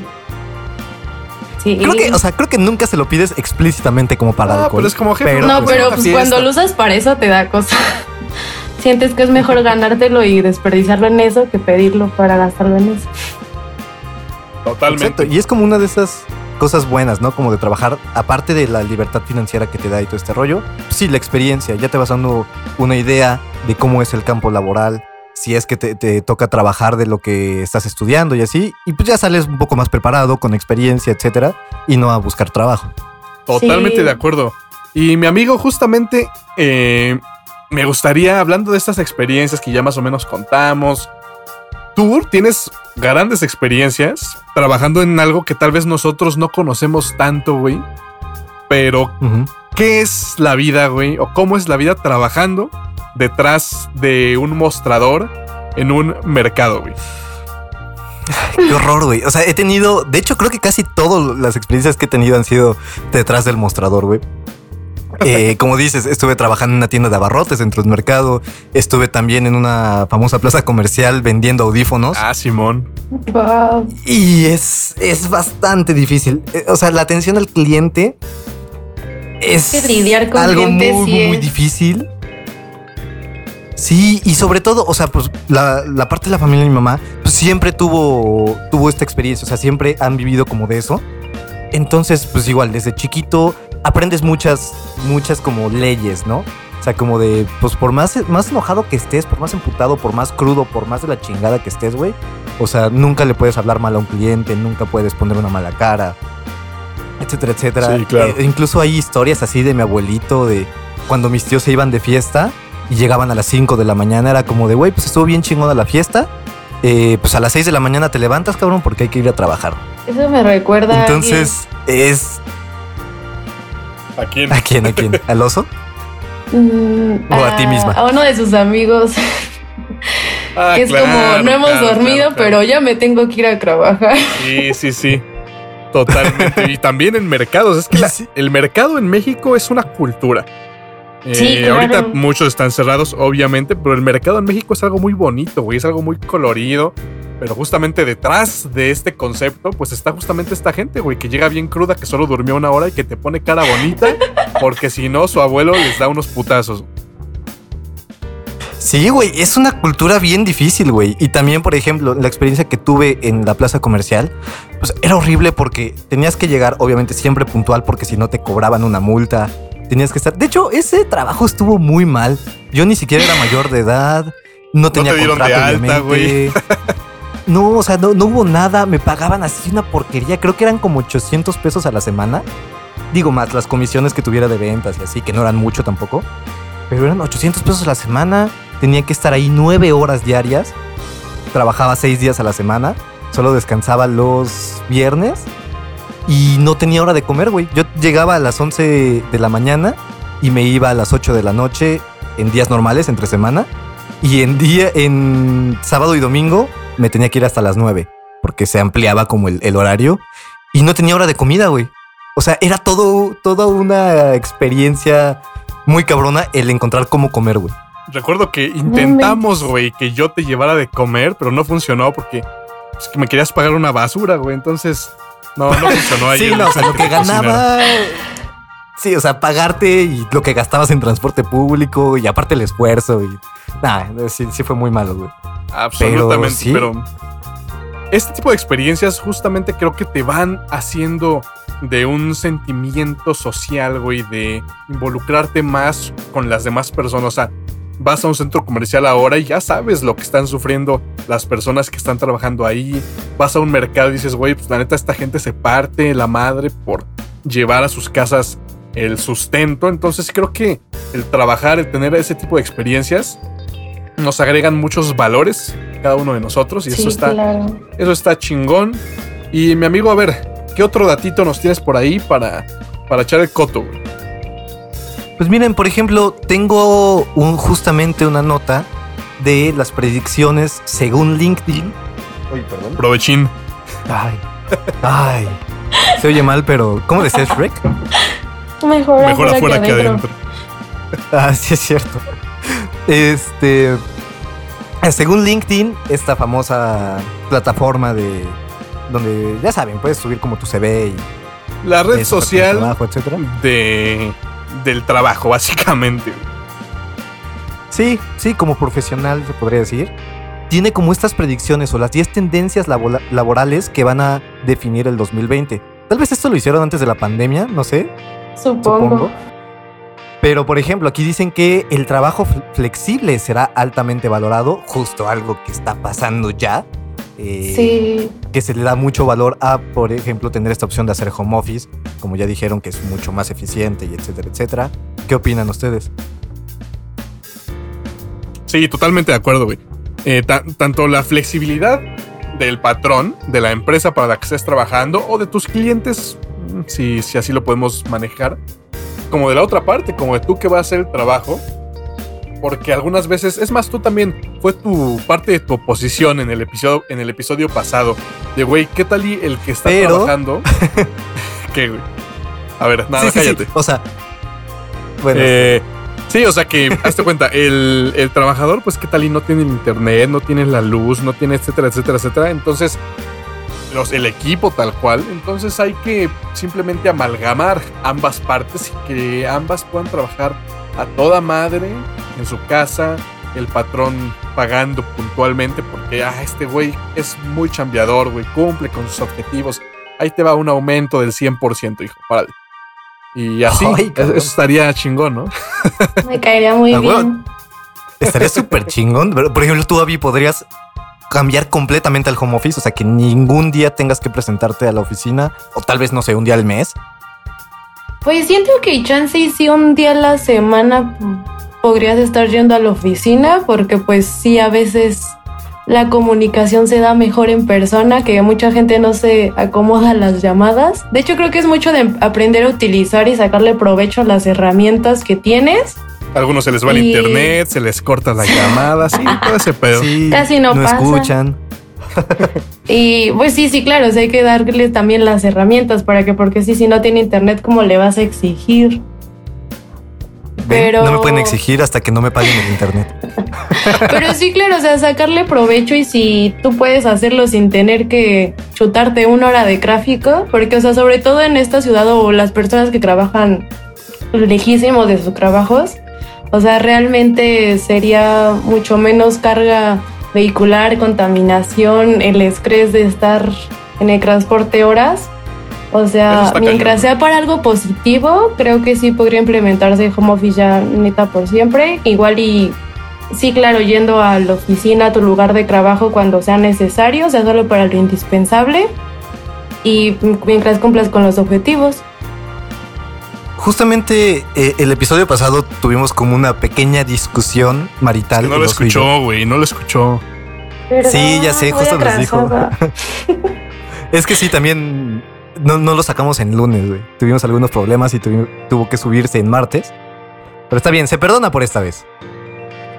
Sí. Creo que, o sea, creo que nunca se lo pides explícitamente como para Ah, alcohol. pero es como jefe, no, pues, pero pues cuando lo usas para eso te da cosa. Sientes que es mejor ganártelo y desperdiciarlo en eso que pedirlo para gastarlo en eso. Totalmente. Exacto, y es como una de esas cosas buenas, ¿no? Como de trabajar, aparte de la libertad financiera que te da y todo este rollo, sí, la experiencia, ya te vas dando una idea de cómo es el campo laboral, si es que te, te toca trabajar de lo que estás estudiando y así, y pues ya sales un poco más preparado, con experiencia, etcétera, y no a buscar trabajo. Totalmente Sí. de acuerdo. Y mi amigo, justamente, eh, me gustaría, hablando de estas experiencias que ya más o menos contamos, tú tienes grandes experiencias trabajando en algo que tal vez nosotros no conocemos tanto, güey. Pero. ¿qué es la vida, güey? ¿O cómo es la vida trabajando detrás de un mostrador en un mercado, güey? Qué horror, güey. O sea, he tenido, de hecho, creo que casi todas las experiencias que he tenido han sido detrás del mostrador, güey. Eh, como dices, estuve trabajando en una tienda de abarrotes dentro del mercado. Estuve también en una famosa plaza comercial vendiendo audífonos. Ah, Simón. Wow. Y es, es bastante difícil. Eh, O sea, la atención al cliente es que lidiar con algo gente muy, sí muy es- difícil. Sí, y sobre todo, o sea, pues la, la parte de la familia de mi mamá, pues siempre tuvo, tuvo esta experiencia, o sea, siempre han vivido como de eso. Entonces, pues igual, desde chiquito aprendes muchas, muchas como leyes, ¿no? O sea, como de, pues por más, más enojado que estés, por más emputado, por más crudo, por más de la chingada que estés, güey. O sea, nunca le puedes hablar mal a un cliente, nunca puedes poner una mala cara, etcétera, etcétera. Sí, claro. Eh, incluso hay historias así de mi abuelito, de cuando mis tíos se iban de fiesta y llegaban a las 5 de la mañana, era como de, güey, pues estuvo bien chingona la fiesta. Eh, pues a las 6 de la mañana te levantas, cabrón, porque hay que ir a trabajar. Eso me recuerda. a Entonces, es. ¿A quién? ¿A quién? ¿A quién? ¿Al oso? mm, o a ti misma. A uno de sus amigos. Ah, que es claro, como, no hemos claro, dormido, claro, claro. pero ya me tengo que ir a trabajar. Sí, sí, sí. Totalmente. y también en mercados. Es que la- el mercado en México es una cultura. Eh, Sí, claro. Ahorita muchos están cerrados, obviamente, pero el mercado en México es algo muy bonito, güey. Es algo muy colorido. Pero justamente detrás de este concepto, pues está justamente esta gente, güey, que llega bien cruda, que solo durmió una hora y que te pone cara bonita, porque si no, su abuelo les da unos putazos. Sí, güey, es una cultura bien difícil, güey. Y también, por ejemplo, la experiencia que tuve en la plaza comercial, pues era horrible porque tenías que llegar, obviamente, siempre puntual, porque si no te cobraban una multa. Tenías que estar. De hecho, ese trabajo estuvo muy mal. Yo ni siquiera era mayor de edad. No tenía te de contrato, alta, obviamente. No, o sea, no, no hubo nada. Me pagaban así una porquería. Creo que eran como 800 pesos a la semana. Digo, más las comisiones que tuviera de ventas y así, que no eran mucho tampoco. Pero eran 800 pesos a la semana. Tenía que estar ahí nueve horas diarias. Trabajaba seis días a la semana. Solo descansaba los viernes. Y no tenía hora de comer, güey. Yo llegaba a las 11 de la mañana y me iba a las 8 de la noche en días normales, entre semana. Y en día, en sábado y domingo, me tenía que ir hasta las 9 porque se ampliaba como el, el horario y no tenía hora de comida, güey. O sea, era todo, toda una experiencia muy cabrona el encontrar cómo comer, güey. Recuerdo que intentamos, güey, que yo te llevara de comer, pero no funcionó porque pues, me querías pagar una basura, güey. Entonces, no, no funcionó ahí. Sí, no, o sea, lo que ganaba. Sí, o sea, pagarte y lo que gastabas en transporte público y aparte el esfuerzo y. Nah, sí, sí fue muy malo, güey. Absolutamente, sí. pero, este tipo de experiencias justamente creo que te van haciendo de un sentimiento social, güey, de involucrarte más con las demás personas. O sea, vas a un centro comercial ahora y ya sabes lo que están sufriendo las personas que están trabajando ahí. Vas a un mercado y dices, güey, pues la neta esta gente se parte la madre por llevar a sus casas el sustento. Entonces creo que el trabajar, el tener ese tipo de experiencias, nos agregan muchos valores cada uno de nosotros y Sí, eso está claro. eso está chingón. Y mi amigo, a ver, ¿qué otro datito nos tienes por ahí para, para echar el coto? Pues miren, por ejemplo, tengo un, justamente una nota de las predicciones según LinkedIn. Oye, perdón. Provechín. Ay, ay. Se oye mal, pero ¿cómo decía Shrek? Mejor, Mejor afuera que adentro. Ah, sí es cierto. Este, eh, según LinkedIn, esta famosa plataforma de donde ya saben, puedes subir como tu CV y La red eso, social trabajo, etcétera. de, del trabajo, básicamente. Sí, sí, como profesional se podría decir. Tiene como estas predicciones o las 10 tendencias labo- laborales que van a definir el 2020. Tal vez esto lo hicieron antes de la pandemia, no sé, Supongo. supongo. Pero, por ejemplo, aquí dicen que el trabajo fl- flexible será altamente valorado, justo algo que está pasando ya. eh, Sí, Que se le da mucho valor a, por ejemplo, tener esta opción de hacer home office, como ya dijeron, que es mucho más eficiente y etcétera, etcétera. ¿Qué opinan ustedes? Sí, totalmente de acuerdo, güey. Eh, ta- tanto la flexibilidad del patrón, de la empresa para la que estés trabajando, o de tus clientes, si, si así lo podemos manejar, como de la otra parte, como de tú que vas a hacer el trabajo. Porque algunas veces, es más, tú también, fue tu parte de tu oposición en el episodio, en el episodio pasado. De güey, ¿qué tal y el que está Pero- trabajando? ¿Qué, güey? A ver, nada, Sí, sí, sí. cállate. O sea, bueno, Eh, sí, o sea que, hazte cuenta, el, el trabajador, pues, ¿qué tal y no tiene el internet, no tiene la luz, no tiene, etcétera, etcétera, etcétera? Entonces, los, el equipo tal cual, entonces hay que simplemente amalgamar ambas partes y que ambas puedan trabajar a toda madre en su casa, el patrón pagando puntualmente porque, ah, este güey es muy chambeador, güey, cumple con sus objetivos. Ahí te va un aumento del 100%, hijo, párale. Y así, Ay, eso estaría chingón, ¿no? me caería muy Ah, bien. bueno. estaría súper chingón. Pero, Por ejemplo, tú, Abby, podrías cambiar completamente al home office, o sea, que ningún día tengas que presentarte a la oficina, o tal vez, no sé, un día al mes. Pues siento que chance y sí un día a la semana podrías estar yendo a la oficina porque pues sí a veces la comunicación se da mejor en persona, que mucha gente no se acomoda a las llamadas. De hecho creo que es mucho de aprender a utilizar y sacarle provecho a las herramientas que tienes Algunos se les va el internet, se les corta la llamada, sí, todo ese pedo. Sí, Casi no pasa. escuchan. Y pues sí, sí, claro, o sea, hay que darle también las herramientas para que, porque sí, si no tiene internet, ¿cómo le vas a exigir? Pero- No me pueden exigir hasta que no me paguen el internet. Pero sí, claro, o sea, sacarle provecho y si tú puedes hacerlo sin tener que chutarte una hora de tráfico, porque, o sea, sobre todo en esta ciudad o las personas que trabajan lejísimos de sus trabajos, o sea, realmente sería mucho menos carga vehicular, contaminación, el estrés de estar en el transporte horas. O sea, mientras cañón. sea para algo positivo, creo que sí podría implementarse home office ya neta por siempre. Igual y Sí, claro, yendo a la oficina, a tu lugar de trabajo cuando sea necesario, o sea, solo para lo indispensable y mientras cumplas con los objetivos. Justamente eh, el episodio pasado tuvimos como una pequeña discusión marital. Que no lo escuchó, güey, no lo escuchó. Sí, ya sé, justo nos dijo. Es que sí, también no, no lo sacamos en lunes, güey. Tuvimos algunos problemas y tuvi- tuvo que subirse en martes. Pero está bien, se perdona por esta vez.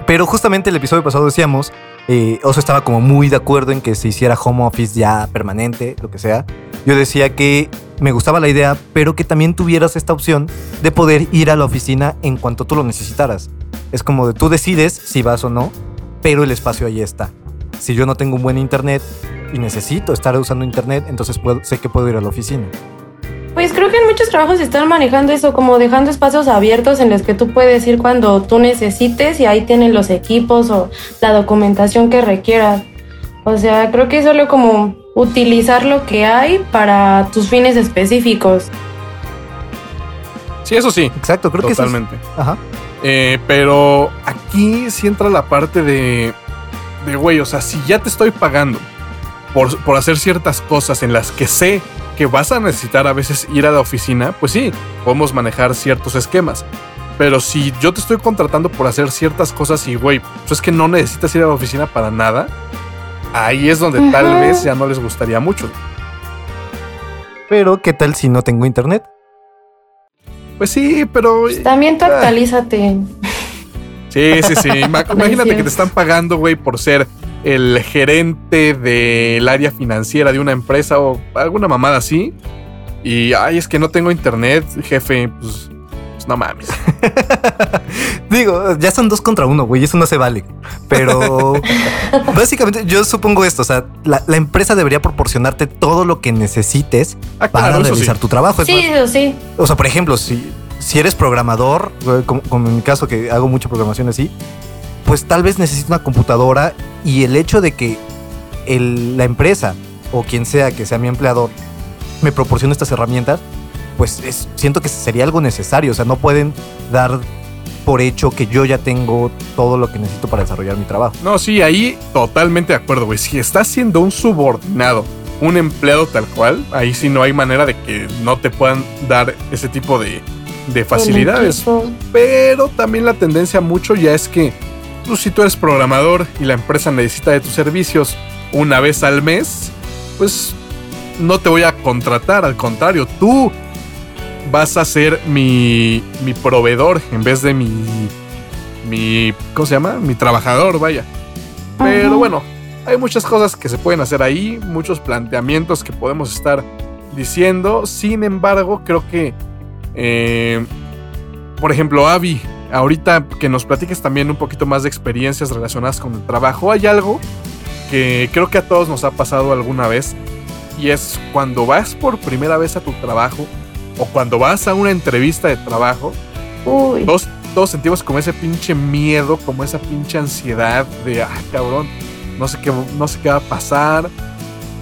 Pero justamente el episodio pasado decíamos, eh, Oso estaba como muy de acuerdo en que se hiciera home office ya permanente, lo que sea. Yo decía que me gustaba la idea, pero que también tuvieras esta opción de poder ir a la oficina en cuanto tú lo necesitaras. Es como de tú decides si vas o no, pero el espacio ahí está. Si yo no tengo un buen internet y necesito estar usando internet, entonces sé que puedo ir a la oficina. Pues creo que en muchos trabajos están manejando eso, como dejando espacios abiertos en los que tú puedes ir cuando tú necesites y ahí tienen los equipos o la documentación que requieras. O sea, creo que es solo como utilizar lo que hay para tus fines específicos. Sí, eso sí, Exacto, creo que totalmente. eso es- Ajá. Eh, pero aquí sí entra la parte de, de, güey, o sea, si ya te estoy pagando por, por hacer ciertas cosas en las que sé que vas a necesitar a veces ir a la oficina, pues sí, podemos manejar ciertos esquemas. Pero si yo te estoy contratando por hacer ciertas cosas y, güey, pues es que no necesitas ir a la oficina para nada, ahí es donde tal vez ya no les gustaría mucho. Pero, ¿qué tal si no tengo internet? Pues sí, pero... Pues también tú Ah. actualízate. Sí, sí, sí. Imagínate que te están pagando, güey, por ser el gerente del área financiera de una empresa o alguna mamada así. Y, ay, es que no tengo internet, jefe. Pues, pues no mames. Digo, ya son dos contra uno, güey, eso no se vale. Pero básicamente yo supongo esto, o sea, la, la empresa debería proporcionarte todo lo que necesites Ah, para claro, eso sí. realizar tu trabajo. Sí, más, eso sí. O sea, por ejemplo, si, si eres programador, como, como en mi caso que hago mucha programación así, pues tal vez necesito una computadora y el hecho de que el- la empresa o quien sea que sea mi empleador me proporcione estas herramientas, pues es- siento que sería algo necesario. O sea, no pueden dar por hecho que yo ya tengo todo lo que necesito para desarrollar mi trabajo. No, sí, ahí totalmente de acuerdo, güey. Si estás siendo un subordinado, un empleado tal cual, ahí sí no hay manera de que no te puedan dar ese tipo de, de facilidades. Pero también la tendencia mucho ya es que pues, si tú eres programador y la empresa necesita de tus servicios una vez al mes, pues no te voy a contratar, al contrario, tú vas a ser mi, mi proveedor en vez de mi, mi, ¿cómo se llama? Mi trabajador, vaya. Pero bueno, hay muchas cosas que se pueden hacer ahí, muchos planteamientos que podemos estar diciendo. Sin embargo, creo que, eh, por ejemplo, Avi, ahorita que nos platiques también un poquito más de experiencias relacionadas con el trabajo, hay algo que creo que a todos nos ha pasado alguna vez y es cuando vas por primera vez a tu trabajo o cuando vas a una entrevista de trabajo, Uy. todos, todos sentimos como ese pinche miedo, como esa pinche ansiedad de, ah, cabrón, no sé qué, no sé qué va a pasar.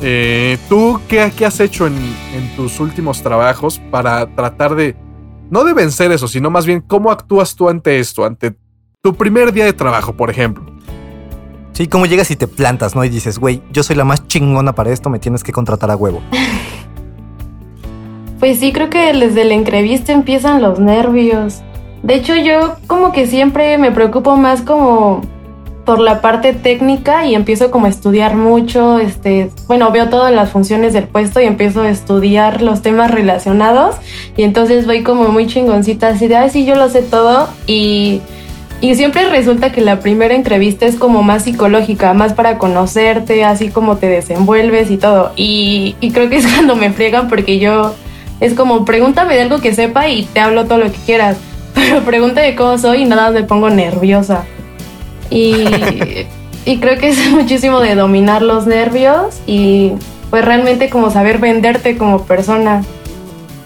Eh, ¿Tú qué, qué has hecho en, en tus últimos trabajos para tratar de, no de vencer eso, sino más bien cómo actúas tú ante esto, ante tu primer día de trabajo, por ejemplo? Sí, como llegas y te plantas, ¿no? Y dices, güey, yo soy la más chingona para esto, me tienes que contratar a huevo. Pues sí, creo que desde la entrevista empiezan los nervios. De hecho, yo como que siempre me preocupo más como por la parte técnica y empiezo como a estudiar mucho, este, bueno, veo todas las funciones del puesto y empiezo a estudiar los temas relacionados y entonces voy como muy chingoncita así de, ay, sí, yo lo sé todo y Y siempre resulta que la primera entrevista es como más psicológica, más para conocerte, así como te desenvuelves y todo. Y, y creo que es cuando me friegan porque yo es como pregúntame de algo que sepa y te hablo todo lo que quieras. Pero pregúntame cómo soy y nada me pongo nerviosa. Y, y creo que es muchísimo de dominar los nervios y pues realmente como saber venderte como persona.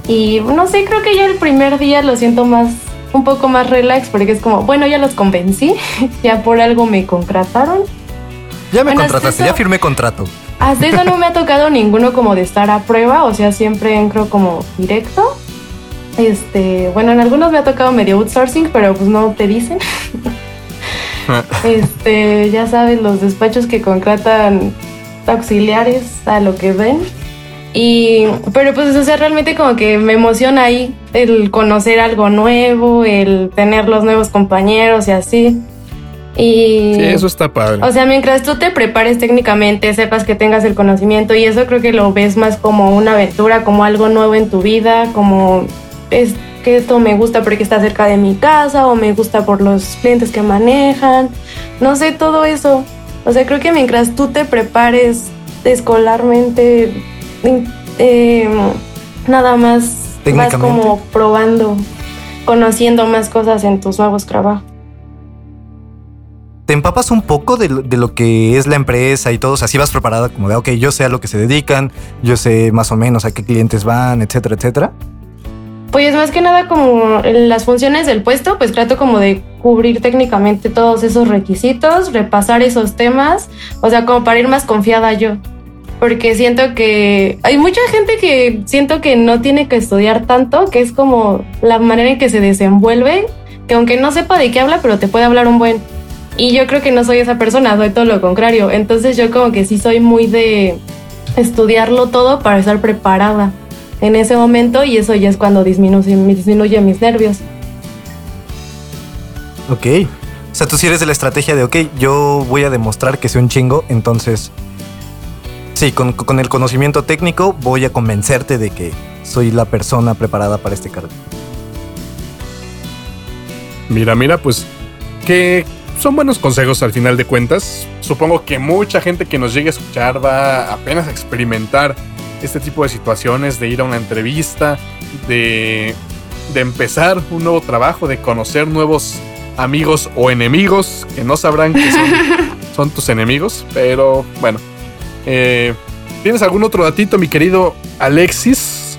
Y no sé, creo que ya el primer día lo siento más, un poco más relax porque es como, bueno, ya los convencí, ya por algo me contrataron. Ya me Bueno, contrataste, ya firmé contrato. Hasta eso no me ha tocado ninguno como de estar a prueba, o sea, siempre entro como directo. Este, bueno, en algunos me ha tocado medio outsourcing, pero pues no te dicen. Este, ya sabes, los despachos que contratan auxiliares a lo que ven. Y, pero pues, o sea, realmente como que me emociona ahí el conocer algo nuevo, el tener los nuevos compañeros y así. Y, Sí, eso está padre. o sea, mientras tú te prepares técnicamente, sepas que tengas el conocimiento y eso creo que lo ves más como una aventura, como algo nuevo en tu vida, como es que esto me gusta porque está cerca de mi casa o me gusta por los clientes que manejan, no sé, todo eso. O sea, creo que mientras tú te prepares escolarmente, eh, nada más vas como probando, conociendo más cosas en tus nuevos trabajos. Te empapas un poco de, lo- que es la empresa y todo, o sea, si vas preparada como de, ok, yo sé a lo que se dedican, yo sé más o menos a qué clientes van, etcétera, etcétera. Pues más que nada como las funciones del puesto, pues trato como de cubrir técnicamente todos esos requisitos, repasar esos temas, o sea, como para ir más confiada yo. Porque siento que hay mucha gente que siento que no tiene que estudiar tanto, que es como la manera en que se desenvuelve, que aunque no sepa de qué habla, pero te puede hablar un buen. Y yo creo que no soy esa persona, soy todo lo contrario. Entonces yo como que sí soy muy de estudiarlo todo para estar preparada en ese momento y eso ya es cuando disminuye, disminuye mis nervios. Ok. O sea, tú sí eres de la estrategia de, ok, yo voy a demostrar que soy un chingo, entonces, sí, con, con el conocimiento técnico voy a convencerte de que soy la persona preparada para este cargo. Mira, mira, pues que son buenos consejos al final de cuentas. Supongo que mucha gente que nos llegue a escuchar va apenas a experimentar este tipo de situaciones, de ir a una entrevista, de, de empezar un nuevo trabajo, de conocer nuevos amigos o enemigos que no sabrán que son, son tus enemigos, pero bueno. Eh, ¿Tienes algún otro datito, mi querido Alexis?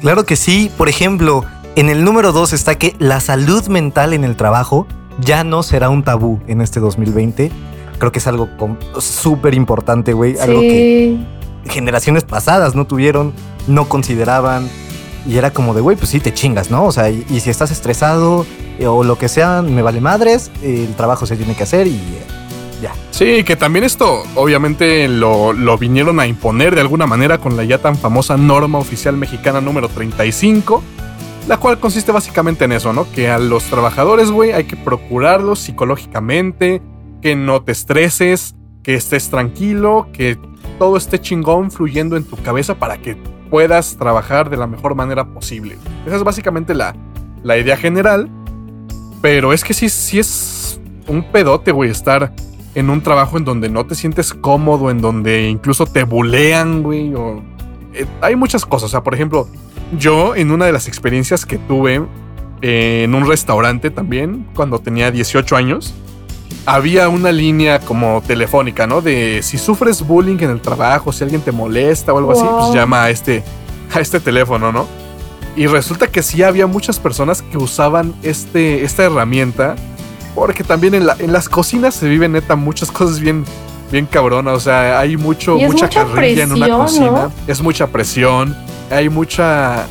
Claro que sí, por ejemplo, en el número 2 está que la salud mental en el trabajo ya no será un tabú en este 2020. Creo que es algo com- súper importante, güey. Algo que generaciones pasadas no tuvieron, no consideraban. Y era como de, güey, pues sí, te chingas, ¿no? O sea, y, y si estás estresado eh, o lo que sea, me vale madres, eh, el trabajo se tiene que hacer y eh, ya. Sí, que también esto obviamente lo, lo vinieron a imponer de alguna manera con la ya tan famosa norma oficial mexicana número 35, la cual consiste básicamente en eso, ¿no? Que a los trabajadores, güey, hay que procurarlos psicológicamente, que no te estreses, que estés tranquilo, que todo esté chingón fluyendo en tu cabeza para que puedas trabajar de la mejor manera posible. Esa es básicamente la, la idea general, pero es que sí, es un pedote, güey, estar en un trabajo en donde no te sientes cómodo, en donde incluso te bulean, güey, o... eh, hay muchas cosas, o sea, por ejemplo, yo en una de las experiencias que tuve eh, en un restaurante también, cuando tenía 18 años, había una línea como telefónica, ¿no? De si sufres bullying en el trabajo, si alguien te molesta o algo así, pues Wow. llama a este, a este teléfono, ¿no? Y resulta que sí había muchas personas que usaban este, esta herramienta porque también en, la- en las cocinas se viven neta muchas cosas bien, bien cabronas. O sea, hay mucho, mucha, mucha carrilla en una presión, cocina. ¿no? Es mucha presión. Hay mucha.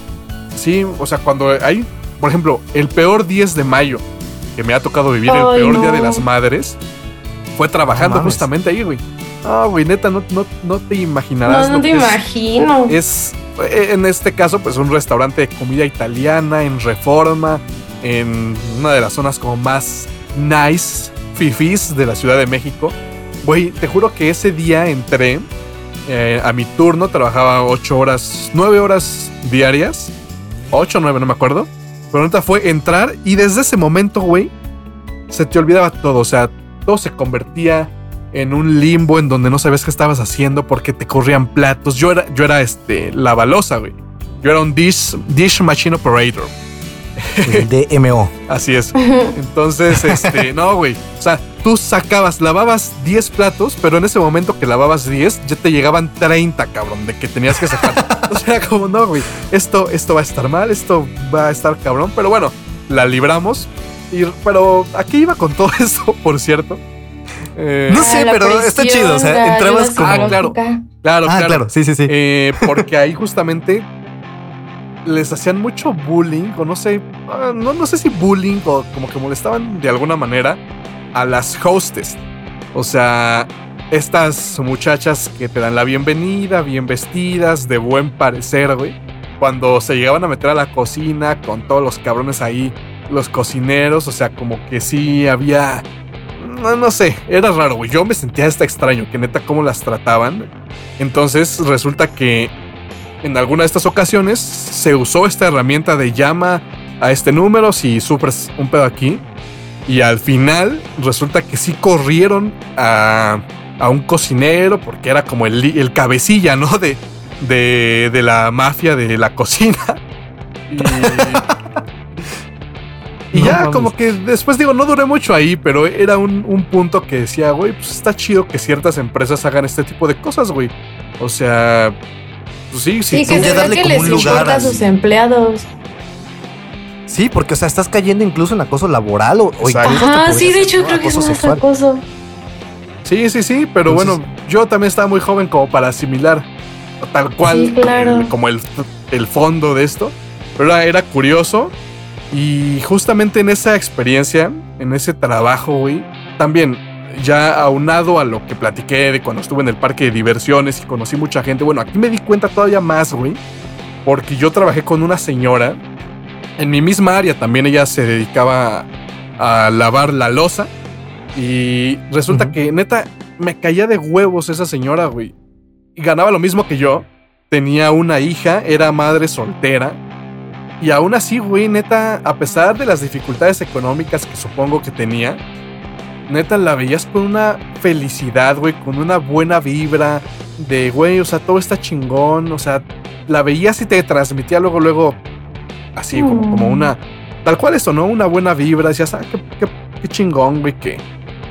Sí, o sea, cuando hay, por ejemplo, el peor 10 de mayo que me ha tocado vivir, el Ay, peor día no. de las madres, fue trabajando No justamente ahí, güey. Ah, güey, neta, no, no, no te imaginarás. no, lo no te que es- imagino. es eh, en este caso pues un restaurante de comida italiana en Reforma en una de las zonas como más nice fifis de la Ciudad de México güey te juro que ese día entré eh, a mi turno trabajaba ocho horas nueve horas diarias ocho o nueve no me acuerdo pero neta fue entrar y desde ese momento güey se te olvidaba todo, o sea, todo se convertía en un limbo en donde no sabías qué estabas haciendo porque te corrían platos. Yo era, yo era este, la balosa, güey. Yo era un dish, dish machine operator. DMO. Así es. Entonces, este, no, güey. O sea, tú sacabas, lavabas 10 platos, pero en ese momento que lavabas 10, ya te llegaban 30, cabrón, de que tenías que sacar. o sea, como no, güey. Esto, esto va a estar mal, esto va a estar cabrón. Pero bueno, la libramos. Y, pero aquí iba con todo eso, por cierto. Eh, no sé, Ah, pero está chido. O sea, la entrabas como. Ah, claro. Claro, Ah, claro. claro, sí, sí, sí. Eh, porque ahí justamente les hacían mucho bullying, o no sé, ah, no, no sé si bullying o como que molestaban de alguna manera a las hostes. O sea, estas muchachas que te dan la bienvenida, bien vestidas, de buen parecer, güey. Cuando se llegaban a meter a la cocina con todos los cabrones ahí, los cocineros, o sea, como que sí había... No, no sé, era raro, güey. Yo me sentía hasta extraño, que neta cómo las trataban. Entonces resulta que en alguna de estas ocasiones se usó esta herramienta de llama a este número si sufres un pedo aquí. Y al final resulta que sí corrieron a, a un cocinero porque era como el, el cabecilla, ¿no? De, de, de la mafia de la cocina. Y, y No ya como que después digo, no duré mucho ahí, pero era un, un punto que decía, güey, pues está chido que ciertas empresas hagan este tipo de cosas, güey. O sea, pues sí, sí. Sí, que ya darle que como les un lugar importa a sus empleados. Sí, porque, o sea, estás cayendo incluso en acoso laboral o, o incluso Ah, sí, de hecho creo que es acoso más sexual. acoso. Sí, sí, sí, pero Entonces- bueno, yo también estaba muy joven como para asimilar tal cual Sí, claro. el- como el, el fondo de esto. Pero era, era curioso y justamente en esa experiencia, en ese trabajo, güey, también ya aunado a lo que platiqué de cuando estuve en el parque de diversiones y conocí mucha gente, bueno, aquí me di cuenta todavía más, güey, porque yo trabajé con una señora en mi misma área, también ella se dedicaba a lavar la losa y resulta que neta me caía de huevos esa señora, güey. Y ganaba lo mismo que yo. Tenía una hija, era madre soltera. Y aún así, güey, neta, a pesar de las dificultades económicas que supongo que tenía, neta la veías con una felicidad, güey, con una buena vibra de, güey, o sea, todo está chingón, o sea, la veías y te transmitía luego, luego, así, como, Mm. como una, tal cual eso, ¿no? Una buena vibra, decías, ah, qué, qué- qué chingón, güey, que,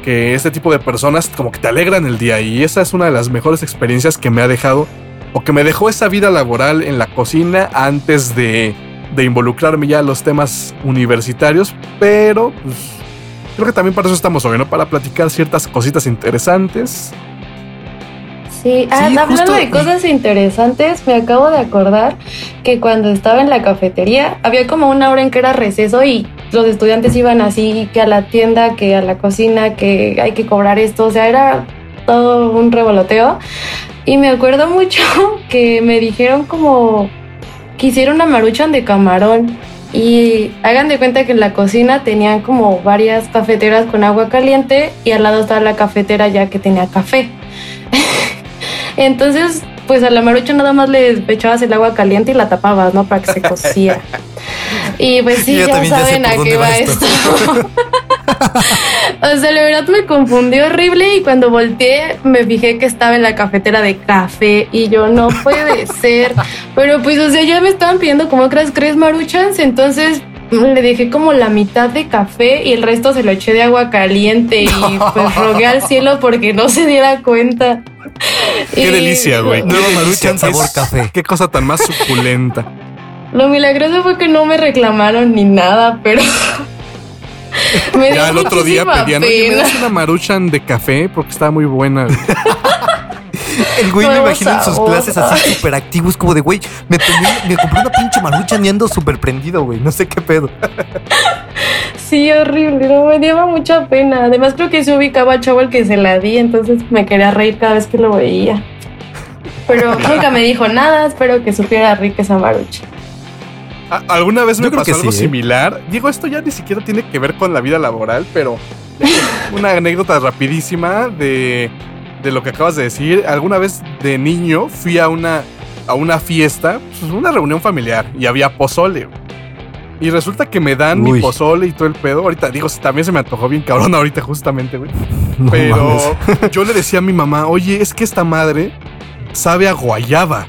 que este tipo de personas como que te alegran el día y esa es una de las mejores experiencias que me ha dejado o que me dejó esa vida laboral en la cocina antes de, de involucrarme ya en los temas universitarios, pero pues, creo que también para eso estamos hoy, ¿no? Para platicar ciertas cositas interesantes. Sí, ah, Sí, hablando de cosas interesantes, me acabo de acordar que cuando estaba en la cafetería había como una hora en que era receso y los estudiantes iban así que a la tienda, que a la cocina, que hay que cobrar esto, o sea, era todo un revoloteo. Y me acuerdo mucho que me dijeron como que hicieron una maruchan de camarón. Y hagan de cuenta que en la cocina tenían como varias cafeteras con agua caliente y al lado estaba la cafetera ya que tenía café. Entonces, pues a la marucha nada más le echabas el agua caliente y la tapabas, ¿no? Para que se cociera. Y pues sí, Yo ya saben a qué va esto. esto. o sea, la verdad me confundió horrible y cuando volteé me fijé que estaba en la cafetera de café y yo no puede ser. Pero pues, o sea, ya me estaban pidiendo como otras tres maruchans, entonces le dejé como la mitad de café y el resto se lo eché de agua caliente y pues rogué al cielo porque no se diera cuenta. Qué Y delicia, güey. Nueva Qué Maruchan sabor café. Qué cosa tan más suculenta. Lo milagroso fue que no me reclamaron ni nada, pero me Ya el otro día pedían, oye, ¿me das una maruchan de café? Porque estaba muy buena. güey". El güey me imagino en sus clases así súper activos, como de güey, me, compré una pinche maruchan y ando súper prendido, güey. No sé qué pedo. Sí, horrible, no, me dio mucha pena. Además creo que se ubicaba al chavo al que se la di, entonces me quería reír cada vez que lo veía. Pero nunca me dijo nada, espero que supiera rica esa marucha. ¿Alguna vez me pasó que algo sí, ¿eh? similar? Digo, esto ya ni siquiera tiene que ver con la vida laboral, pero una anécdota rapidísima de, de lo que acabas de decir. Alguna vez de niño fui a una, a una fiesta, pues, una reunión familiar, y había pozole. Y resulta que me dan mi pozole y todo el pedo. Ahorita digo, también se me antojó bien cabrón ahorita justamente, güey. No Pero mames. yo le decía a mi mamá, oye, es que esta madre sabe a guayaba.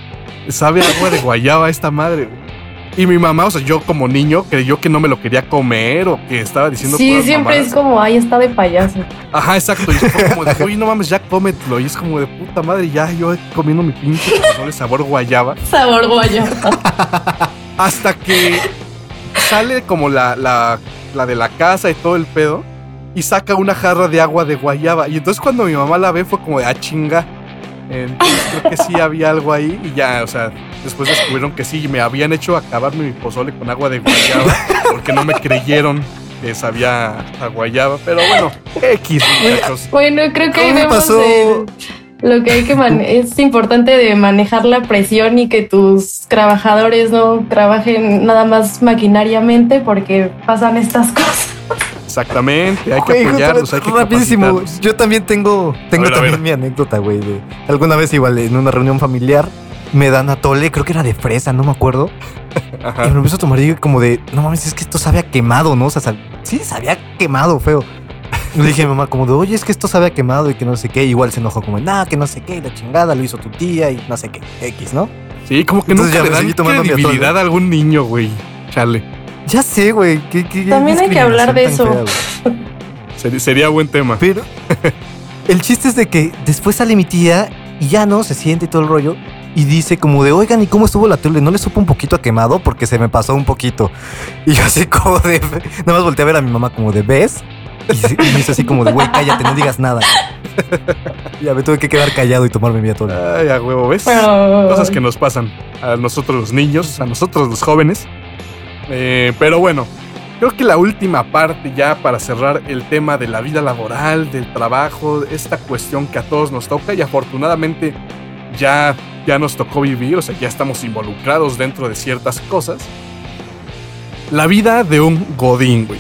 Sabe a agua de guayaba esta madre. güey". Y mi mamá, o sea, yo como niño creyó que no me lo quería comer o que estaba diciendo Sí, siempre mamadas. es como, ay, está de payaso. Ajá, exacto. Y fue como de, oye, no mames, ya cómetelo. Y es como de puta madre, ya yo comiendo mi pinche pozole sabor guayaba. Sabor guayo. Hasta que sale como la, la, la de la casa y todo el pedo. Y saca una jarra de agua de guayaba. Y entonces cuando mi mamá la ve fue como de, ah, chinga. Entonces creo que sí había algo ahí. Y ya, o sea, después descubrieron que sí, me habían hecho acabarme mi pozole con agua de guayaba. Porque no me creyeron que sabía a guayaba. Pero bueno, X, muchachos. Bueno, creo que ahí ¿Cómo pasó? el- lo que hay que es importante de manejar la presión y que tus trabajadores no trabajen nada más maquinariamente porque pasan estas cosas. Exactamente, hay que Güey, apoyarlos, hay que rapidísimo. Yo también tengo, tengo ver, también mi anécdota, güey. de- Alguna vez igual en una reunión familiar me dan atole, creo que era de fresa, no me acuerdo. Y me empiezo a tomar y como de, no mames, es que esto sabe a quemado, ¿no? O sea, sí, sabía quemado, feo. Le dije a mi mamá como de, oye, es que esto sabe a quemado y que no sé qué. Igual se enojó como, nada, que no sé qué, la chingada lo hizo tu tía y no sé qué, X, ¿no? Sí, como que Entonces nunca ya le dan credibilidad a algún niño, güey. Chale. Ya sé, güey. ¿qué- qué- qué También hay que hablar de eso. fea. Seri- sería buen tema. Pero el chiste es de que después sale mi tía y ya no se siente y todo el rollo. Y dice como de, oigan, ¿y cómo estuvo la tele? ¿No le supo un poquito a quemado? Porque se me pasó un poquito. Y yo así como de, nada más volteé a ver a mi mamá como de, ¿ves? Y, me hizo así como de, güey, cállate, no digas nada. ya me tuve que quedar callado y tomarme mi atole. Ay, a huevo, ¿ves? Cosas que nos pasan a nosotros los niños, a nosotros los jóvenes. Eh, pero bueno, creo que la última parte ya para cerrar el tema de la vida laboral, del trabajo, esta cuestión que a todos nos toca y afortunadamente ya, ya nos tocó vivir, o sea, ya estamos involucrados dentro de ciertas cosas. La vida de un godín, güey.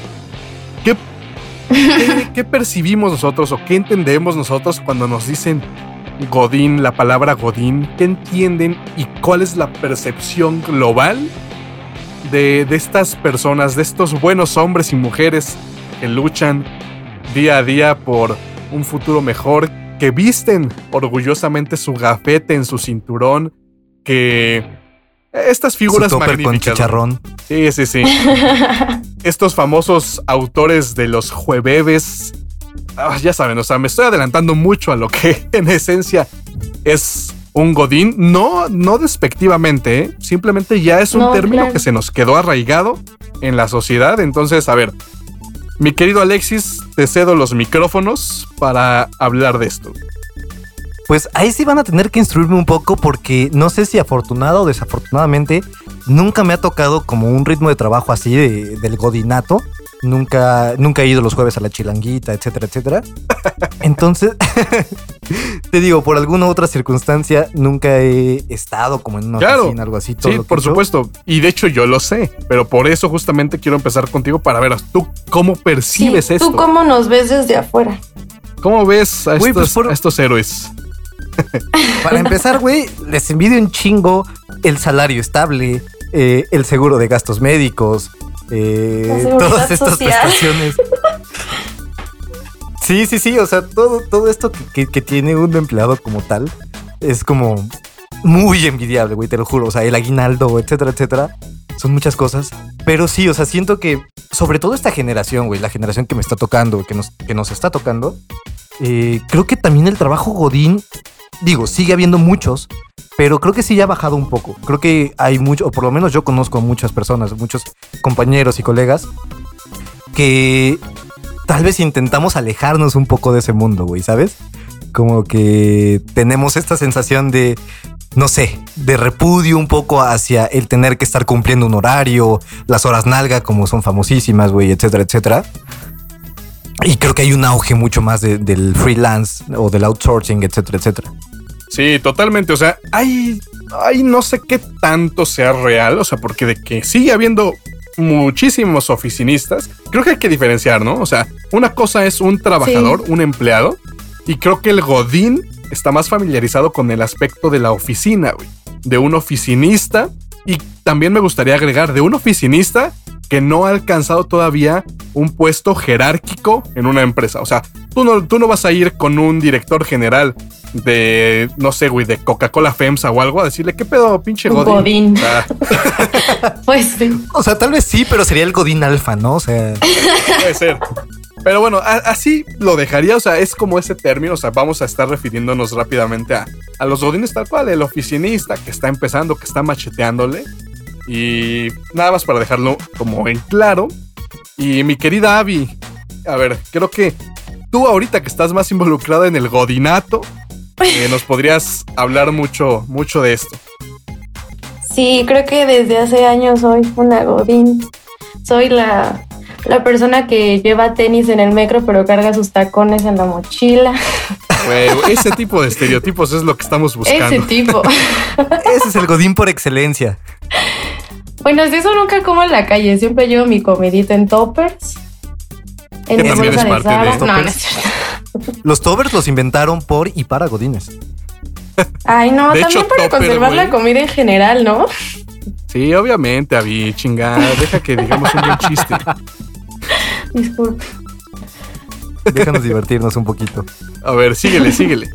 ¿Qué, qué, qué percibimos nosotros o qué entendemos nosotros cuando nos dicen Godín, la palabra Godín, ¿qué entienden y cuál es la percepción global de, de estas personas, de estos buenos hombres y mujeres que luchan día a día por un futuro mejor, que visten orgullosamente su gafete en su cinturón, que estas Su figuras con magníficas. chicharrón. Sí, sí, sí. Estos famosos autores de los jueves. ah, ya saben, o sea, me estoy adelantando mucho a lo que en esencia es un godín. No, no despectivamente, ¿eh? simplemente ya es un No, término claro. que se nos quedó arraigado en la sociedad. Entonces, a ver, mi querido Alexis, te cedo los micrófonos para hablar de esto. Pues ahí sí van a tener que instruirme un poco porque no sé si afortunado o desafortunadamente nunca me ha tocado como un ritmo de trabajo así de- del godinato. Nunca, nunca he ido los jueves a la chilanguita, etcétera, etcétera. Entonces, te digo, por alguna otra circunstancia nunca he estado como en una Claro. oficina, algo así. todo Sí, lo que por supuesto. Y de hecho yo lo sé, pero por eso justamente quiero empezar contigo para ver tú cómo percibes Sí, esto. ¿Tú cómo nos ves desde afuera? ¿Cómo ves a, estos, pues, por- a estos héroes? Para empezar, güey, les envidio un chingo el salario estable, eh, el seguro de gastos médicos, eh, todas estas social. prestaciones. Sí, sí, sí, o sea, todo, todo esto que, que- que tiene un empleado como tal es como muy envidiable, güey, te lo juro. O sea, el aguinaldo, etcétera, etcétera, son muchas cosas. Pero sí, o sea, siento que sobre todo esta generación, güey, la generación que me está tocando, que nos, que nos está tocando, eh, creo que también el trabajo Godín, digo, sigue habiendo muchos, pero creo que sí ya ha bajado un poco. Creo que hay mucho, o por lo menos yo conozco a muchas personas, muchos compañeros y colegas, que tal vez intentamos alejarnos un poco de ese mundo, güey, ¿sabes? Como que tenemos esta sensación de, no sé, de repudio un poco hacia el tener que estar cumpliendo un horario, las horas nalga como son famosísimas, güey, etcétera, etcétera. Y creo que hay un auge mucho más de- del freelance o del outsourcing, etcétera, etcétera. Sí, totalmente. O sea, hay, hay no sé qué tanto sea real. O sea, porque de que sigue habiendo muchísimos oficinistas, creo que hay que diferenciar, ¿no? O sea, una cosa es un trabajador, un empleado, y creo que el Godín está más familiarizado con el aspecto de la oficina, güey. De un oficinista. Y también me gustaría agregar de un oficinista que no ha alcanzado todavía un puesto jerárquico en una empresa. O sea, tú no, tú no vas a ir con un director general de, no sé, güey, de Coca-Cola FEMSA o algo a decirle, ¿qué pedo, pinche Godín? Godín. Ah, Pues sí. O sea, tal vez sí, pero sería el Godín Alfa, ¿no? O sea, puede ser. Pero bueno, así lo dejaría, o sea, es como ese término, o sea, vamos a estar refiriéndonos rápidamente a, a los godines tal cual, el oficinista que está empezando, que está macheteándole. Y nada más para dejarlo como en claro. Y mi querida Abby, a ver, creo que tú ahorita que estás más involucrada en el godinato, eh, nos podrías hablar mucho, mucho de esto. Sí, creo que desde hace años soy una Godín. Soy la, la persona que lleva tenis en el metro, pero carga sus tacones en la mochila. Güey, ese tipo de estereotipos es lo que estamos Ese buscando. tipo. ese es el Godín por excelencia. Bueno, de eso nunca como en la calle. Siempre llevo mi comidita en toppers. En Que también es parte de No, no toppers. Los Tovers los inventaron por y para Godines. Ay, no, De también hecho, para topper, conservar la comida en general, ¿no? Sí, obviamente, Abby, chingada. Deja que digamos un buen chiste. Disculpe. Déjanos divertirnos un poquito. A ver, síguele, síguele.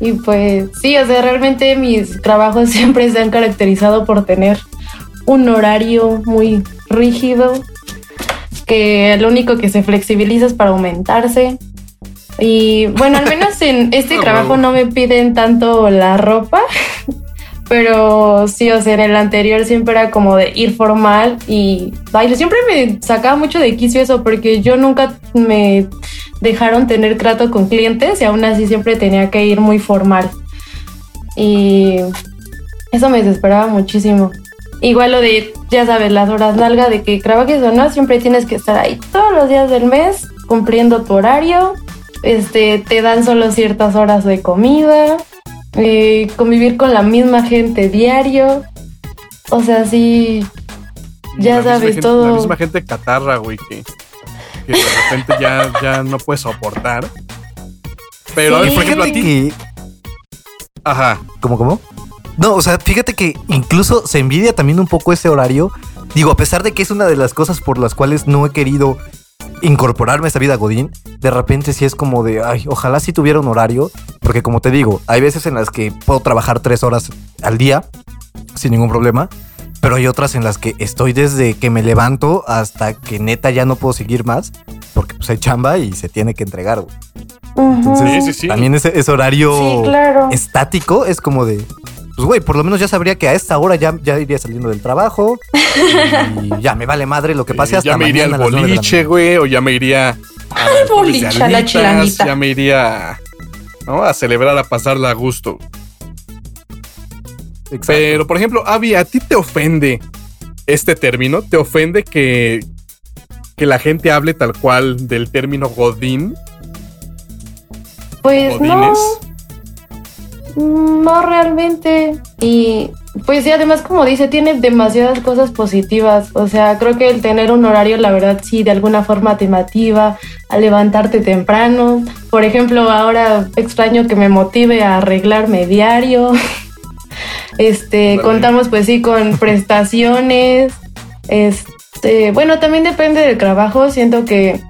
Y pues sí, o sea, realmente mis trabajos siempre se han caracterizado por tener un horario muy rígido, que lo único que se flexibiliza es para aumentarse. Y bueno, al menos en este Ah, trabajo no me piden tanto la ropa, pero sí, o sea, en el anterior siempre era como de ir formal y ay, siempre me sacaba mucho de quicio eso porque yo nunca me dejaron tener trato con clientes y aún así siempre tenía que ir muy formal. Y eso me desesperaba muchísimo. Igual lo de, ya sabes, las horas nalga de que trabajes o no, siempre tienes que estar ahí todos los días del mes cumpliendo tu horario. Este, te dan solo ciertas horas de comida, eh, convivir con la misma gente diario. O sea, sí, Ya La sabes, gente- todo- La misma gente catarra, güey, que, que de repente ya, ya no puedes soportar. Pero, Sí. por ejemplo, a ti. que. Ajá. ¿Cómo, cómo? No, o sea, fíjate que incluso se envidia también un poco ese horario. Digo, a pesar de que es una de las cosas por las cuales no he querido incorporarme a esta vida Godín, de repente sí es como de, ay, ojalá sí tuviera un horario, porque como te digo, hay veces en las que puedo trabajar tres horas al día sin ningún problema, pero hay otras en las que estoy desde que me levanto hasta que neta ya no puedo seguir más, porque pues hay chamba y se tiene que entregar. güey. Entonces, Sí, sí, sí. también ese, ese horario sí, claro. estático es como de, pues güey, por lo menos ya sabría que a esta hora ya, ya iría saliendo del trabajo y ya me vale madre lo que pase hasta ya me iría al boliche, güey, o ya me iría al boliche, a la chilanguita. Ya me iría ¿no? a celebrar, a pasarla a gusto. Exacto. Pero, por ejemplo, Avi, ¿a ti te ofende este término? ¿Te ofende que, que la gente hable tal cual del término Godín? Pues no, Godines. no realmente. Y pues sí, además como dice, tiene demasiadas cosas positivas. O sea, creo que el tener un horario, la verdad, sí, de alguna forma te motiva a levantarte temprano. Por ejemplo, ahora extraño que me motive a arreglarme diario. Este, contamos pues sí con prestaciones. Este, bueno, también depende del trabajo. Siento que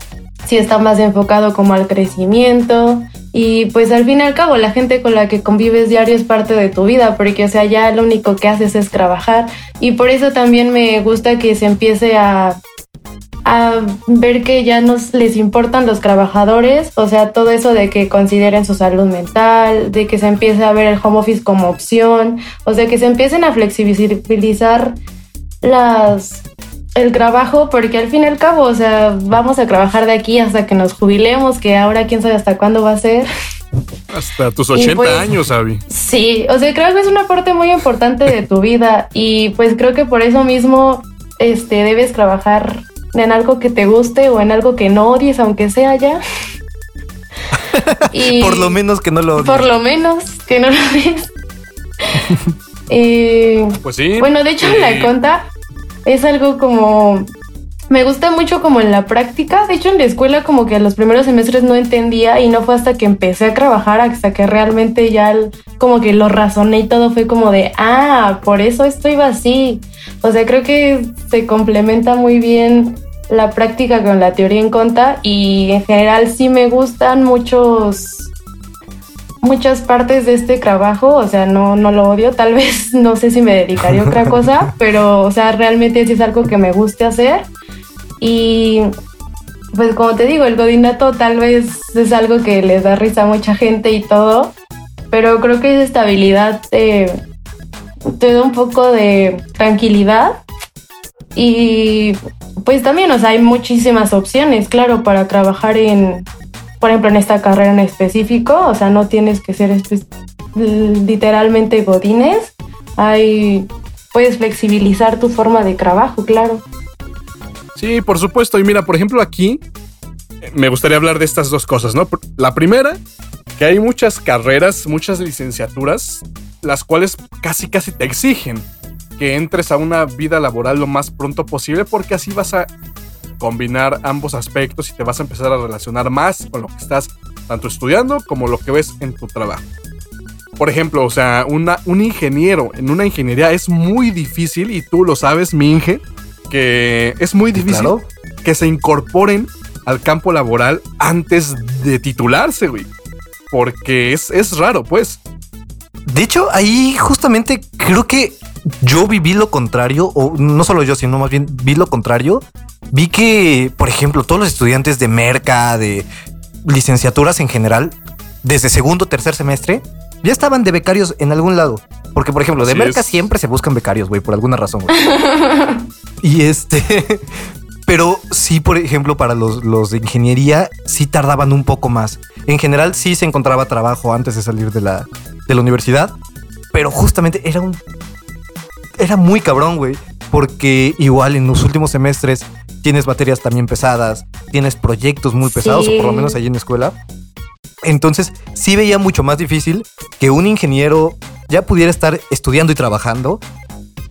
sí está más enfocado como al crecimiento. Y pues al fin y al cabo la gente con la que convives diario es parte de tu vida, porque o sea, ya lo único que haces es trabajar. Y por eso también me gusta que se empiece a, a ver que ya nos les importan los trabajadores, o sea, todo eso de que consideren su salud mental, de que se empiece a ver el home office como opción, o sea, que se empiecen a flexibilizar las el trabajo, porque al fin y al cabo, o sea, vamos a trabajar de aquí hasta que nos jubilemos, que ahora quién sabe hasta cuándo va a ser. Hasta tus Y 80 pues- años, Avi. Sí, o sea, creo que es una parte muy importante de tu vida y pues creo que por eso mismo este debes trabajar en algo que te guste o en algo que no odies, aunque sea ya. Y- Por lo menos que no lo por lo menos que no lo odies. Eh, Pues sí. bueno, de hecho, Eh, la conta es algo como me gusta mucho como en la práctica. De hecho, en la escuela como que los primeros semestres no entendía y no fue hasta que empecé a trabajar, hasta que realmente ya como que lo razoné y todo fue como de, ah, por eso esto iba así. O sea, creo que se complementa muy bien la práctica con la teoría en conta y en general sí me gustan muchos muchas partes de este trabajo, o sea, no, no lo odio, tal vez no sé si me dedicaría a otra cosa, pero, o sea, realmente sí es algo que me guste hacer y pues como te digo, el godinato tal vez es algo que les da risa a mucha gente y todo, pero creo que esa estabilidad te, te da un poco de tranquilidad y pues también, o sea, hay muchísimas opciones, claro, para trabajar en, por ejemplo, en esta carrera en específico, o sea, no tienes que ser literalmente godines, hay, puedes flexibilizar tu forma de trabajo, claro. Sí, por supuesto. Y mira, por ejemplo, aquí me gustaría hablar de estas dos cosas, ¿no? La primera, que hay muchas carreras, muchas licenciaturas, las cuales casi casi te exigen que entres a una vida laboral lo más pronto posible porque así vas a combinar ambos aspectos y te vas a empezar a relacionar más con lo que estás tanto estudiando como lo que ves en tu trabajo. Por ejemplo, o sea, una, un ingeniero en una ingeniería es muy difícil y tú lo sabes, mi Inge, que es muy difícil que se incorporen al campo laboral antes de titularse, güey. Porque es, es raro, pues. De hecho, ahí justamente creo que yo viví lo contrario, o no solo yo, sino más bien vi lo contrario. Vi que, por ejemplo, todos los estudiantes de merca, de licenciaturas en general, desde segundo o tercer semestre, ya estaban de becarios en algún lado. Porque, por ejemplo, de merca siempre se buscan becarios, güey, por alguna razón, güey. y este. Pero sí, por ejemplo, para los, los, de ingeniería, sí tardaban un poco más. En general, sí se encontraba trabajo antes de salir de la, de la universidad. Pero justamente era un era muy cabrón, güey. Porque igual en los últimos semestres tienes materias también pesadas, tienes proyectos muy pesados, o por lo menos ahí en la escuela. Entonces, sí veía mucho más difícil que un ingeniero ya pudiera estar estudiando y trabajando,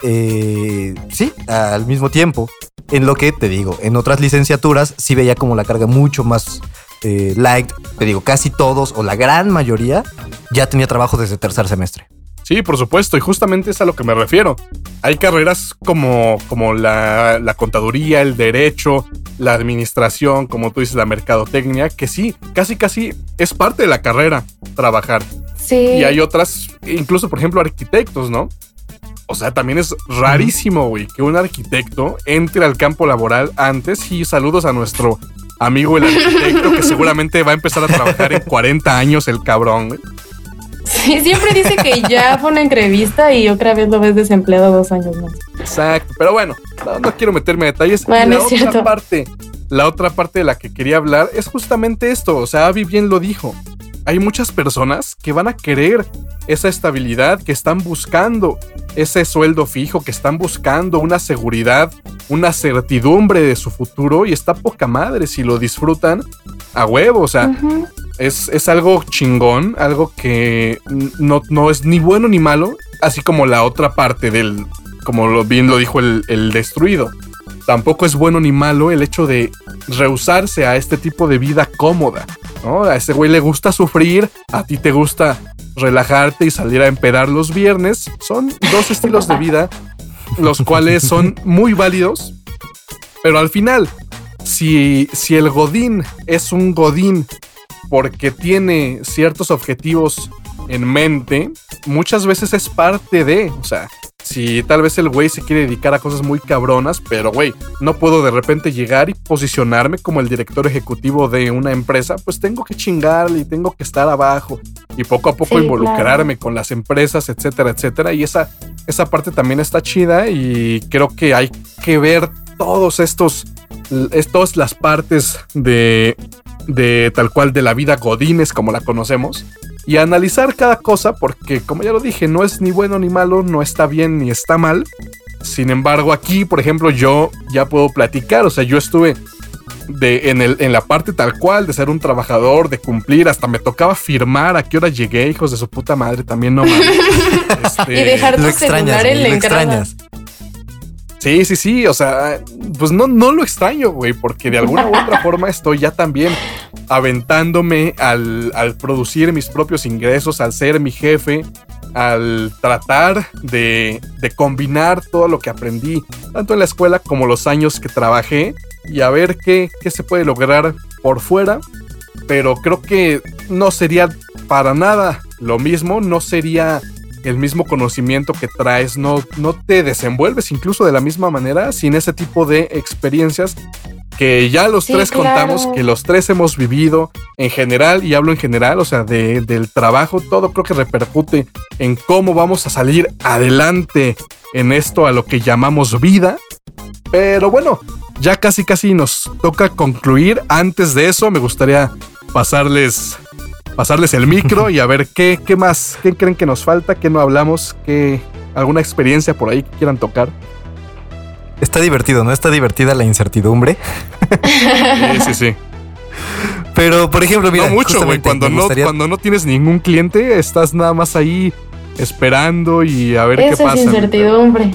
eh, sí, al mismo tiempo. En lo que te digo, en otras licenciaturas sí veía como la carga mucho más eh, light. Te digo, casi todos o la gran mayoría ya tenía trabajo desde tercer semestre. Sí, por supuesto, y justamente es a lo que me refiero. Hay carreras como, como la, la, contaduría, el derecho, la administración, como tú dices, la mercadotecnia, que sí, casi casi es parte de la carrera trabajar. Sí. Y hay otras, incluso por ejemplo arquitectos, ¿no? O sea, también es rarísimo, güey, que un arquitecto entre al campo laboral antes y saludos a nuestro amigo el arquitecto que seguramente va a empezar a trabajar en 40 años el cabrón, güey. Sí, siempre dice que ya fue una entrevista y otra vez lo ves desempleado dos años más. Exacto, pero bueno, no, quiero meterme en detalles. Bueno, la otra parte, la otra parte de la que quería hablar es justamente esto. O sea, Avi bien lo dijo. Hay muchas personas que van a querer esa estabilidad, que están buscando ese sueldo fijo, que están buscando una seguridad, una certidumbre de su futuro y está poca madre si lo disfrutan a huevo. O sea, es, algo chingón, algo que no, no, es ni bueno ni malo, así como la otra parte del, como lo, bien lo dijo el, el destruido. Tampoco es bueno ni malo el hecho de rehusarse a este tipo de vida cómoda. ¿no? A ese güey le gusta sufrir, a ti te gusta relajarte y salir a empedar los viernes. Son dos estilos de vida, los cuales son muy válidos. Pero al final, si, si el Godín es un Godín porque tiene ciertos objetivos en mente, muchas veces es parte de, o sea, si tal vez el güey se quiere dedicar a cosas muy cabronas, pero güey, no puedo de repente llegar y posicionarme como el director ejecutivo de una empresa, pues tengo que chingarle y tengo que estar abajo y poco a poco involucrarme con las empresas, etcétera, etcétera. Y esa, esa parte también está chida y creo que hay que ver todos estos, todas las partes de, de tal cual de la vida Godines como la conocemos y analizar cada cosa porque como ya lo dije no es ni bueno ni malo, no está bien ni está mal. Sin embargo aquí por ejemplo yo ya puedo platicar, o sea yo estuve de, en, el, en la parte tal cual de ser un trabajador, de cumplir, hasta me tocaba firmar a qué hora llegué, hijos de su puta madre, también no mames. este, y dejar tu celular en la. Sí, sí, sí. O sea, pues no, no lo extraño, güey, porque de alguna u otra forma estoy ya también aventándome al, al producir mis propios ingresos, al ser mi jefe, al tratar de, de, combinar todo lo que aprendí, tanto en la escuela como los años que trabajé, y a ver qué, qué se puede lograr por fuera. Pero creo que no sería para nada lo mismo, no sería el mismo conocimiento que traes, no, no te desenvuelves incluso de la misma manera sin ese tipo de experiencias que ya los tres contamos, que los tres hemos vivido en general, y hablo en general, o sea, del trabajo, todo creo que repercute en cómo vamos a salir adelante en esto a lo que llamamos vida. Pero bueno, ya casi casi nos toca concluir. Antes de eso, me gustaría pasarles pasarles el micro y a ver qué, qué más, qué creen que nos falta, qué no hablamos, qué alguna experiencia por ahí que quieran tocar. Está divertido, ¿no? Está divertida la incertidumbre. Sí, sí, sí. Pero, por ejemplo, mira. No mucho, güey. Cuando, no, cuando no tienes ningún cliente, estás nada más ahí esperando y a ver qué pasa. Es incertidumbre.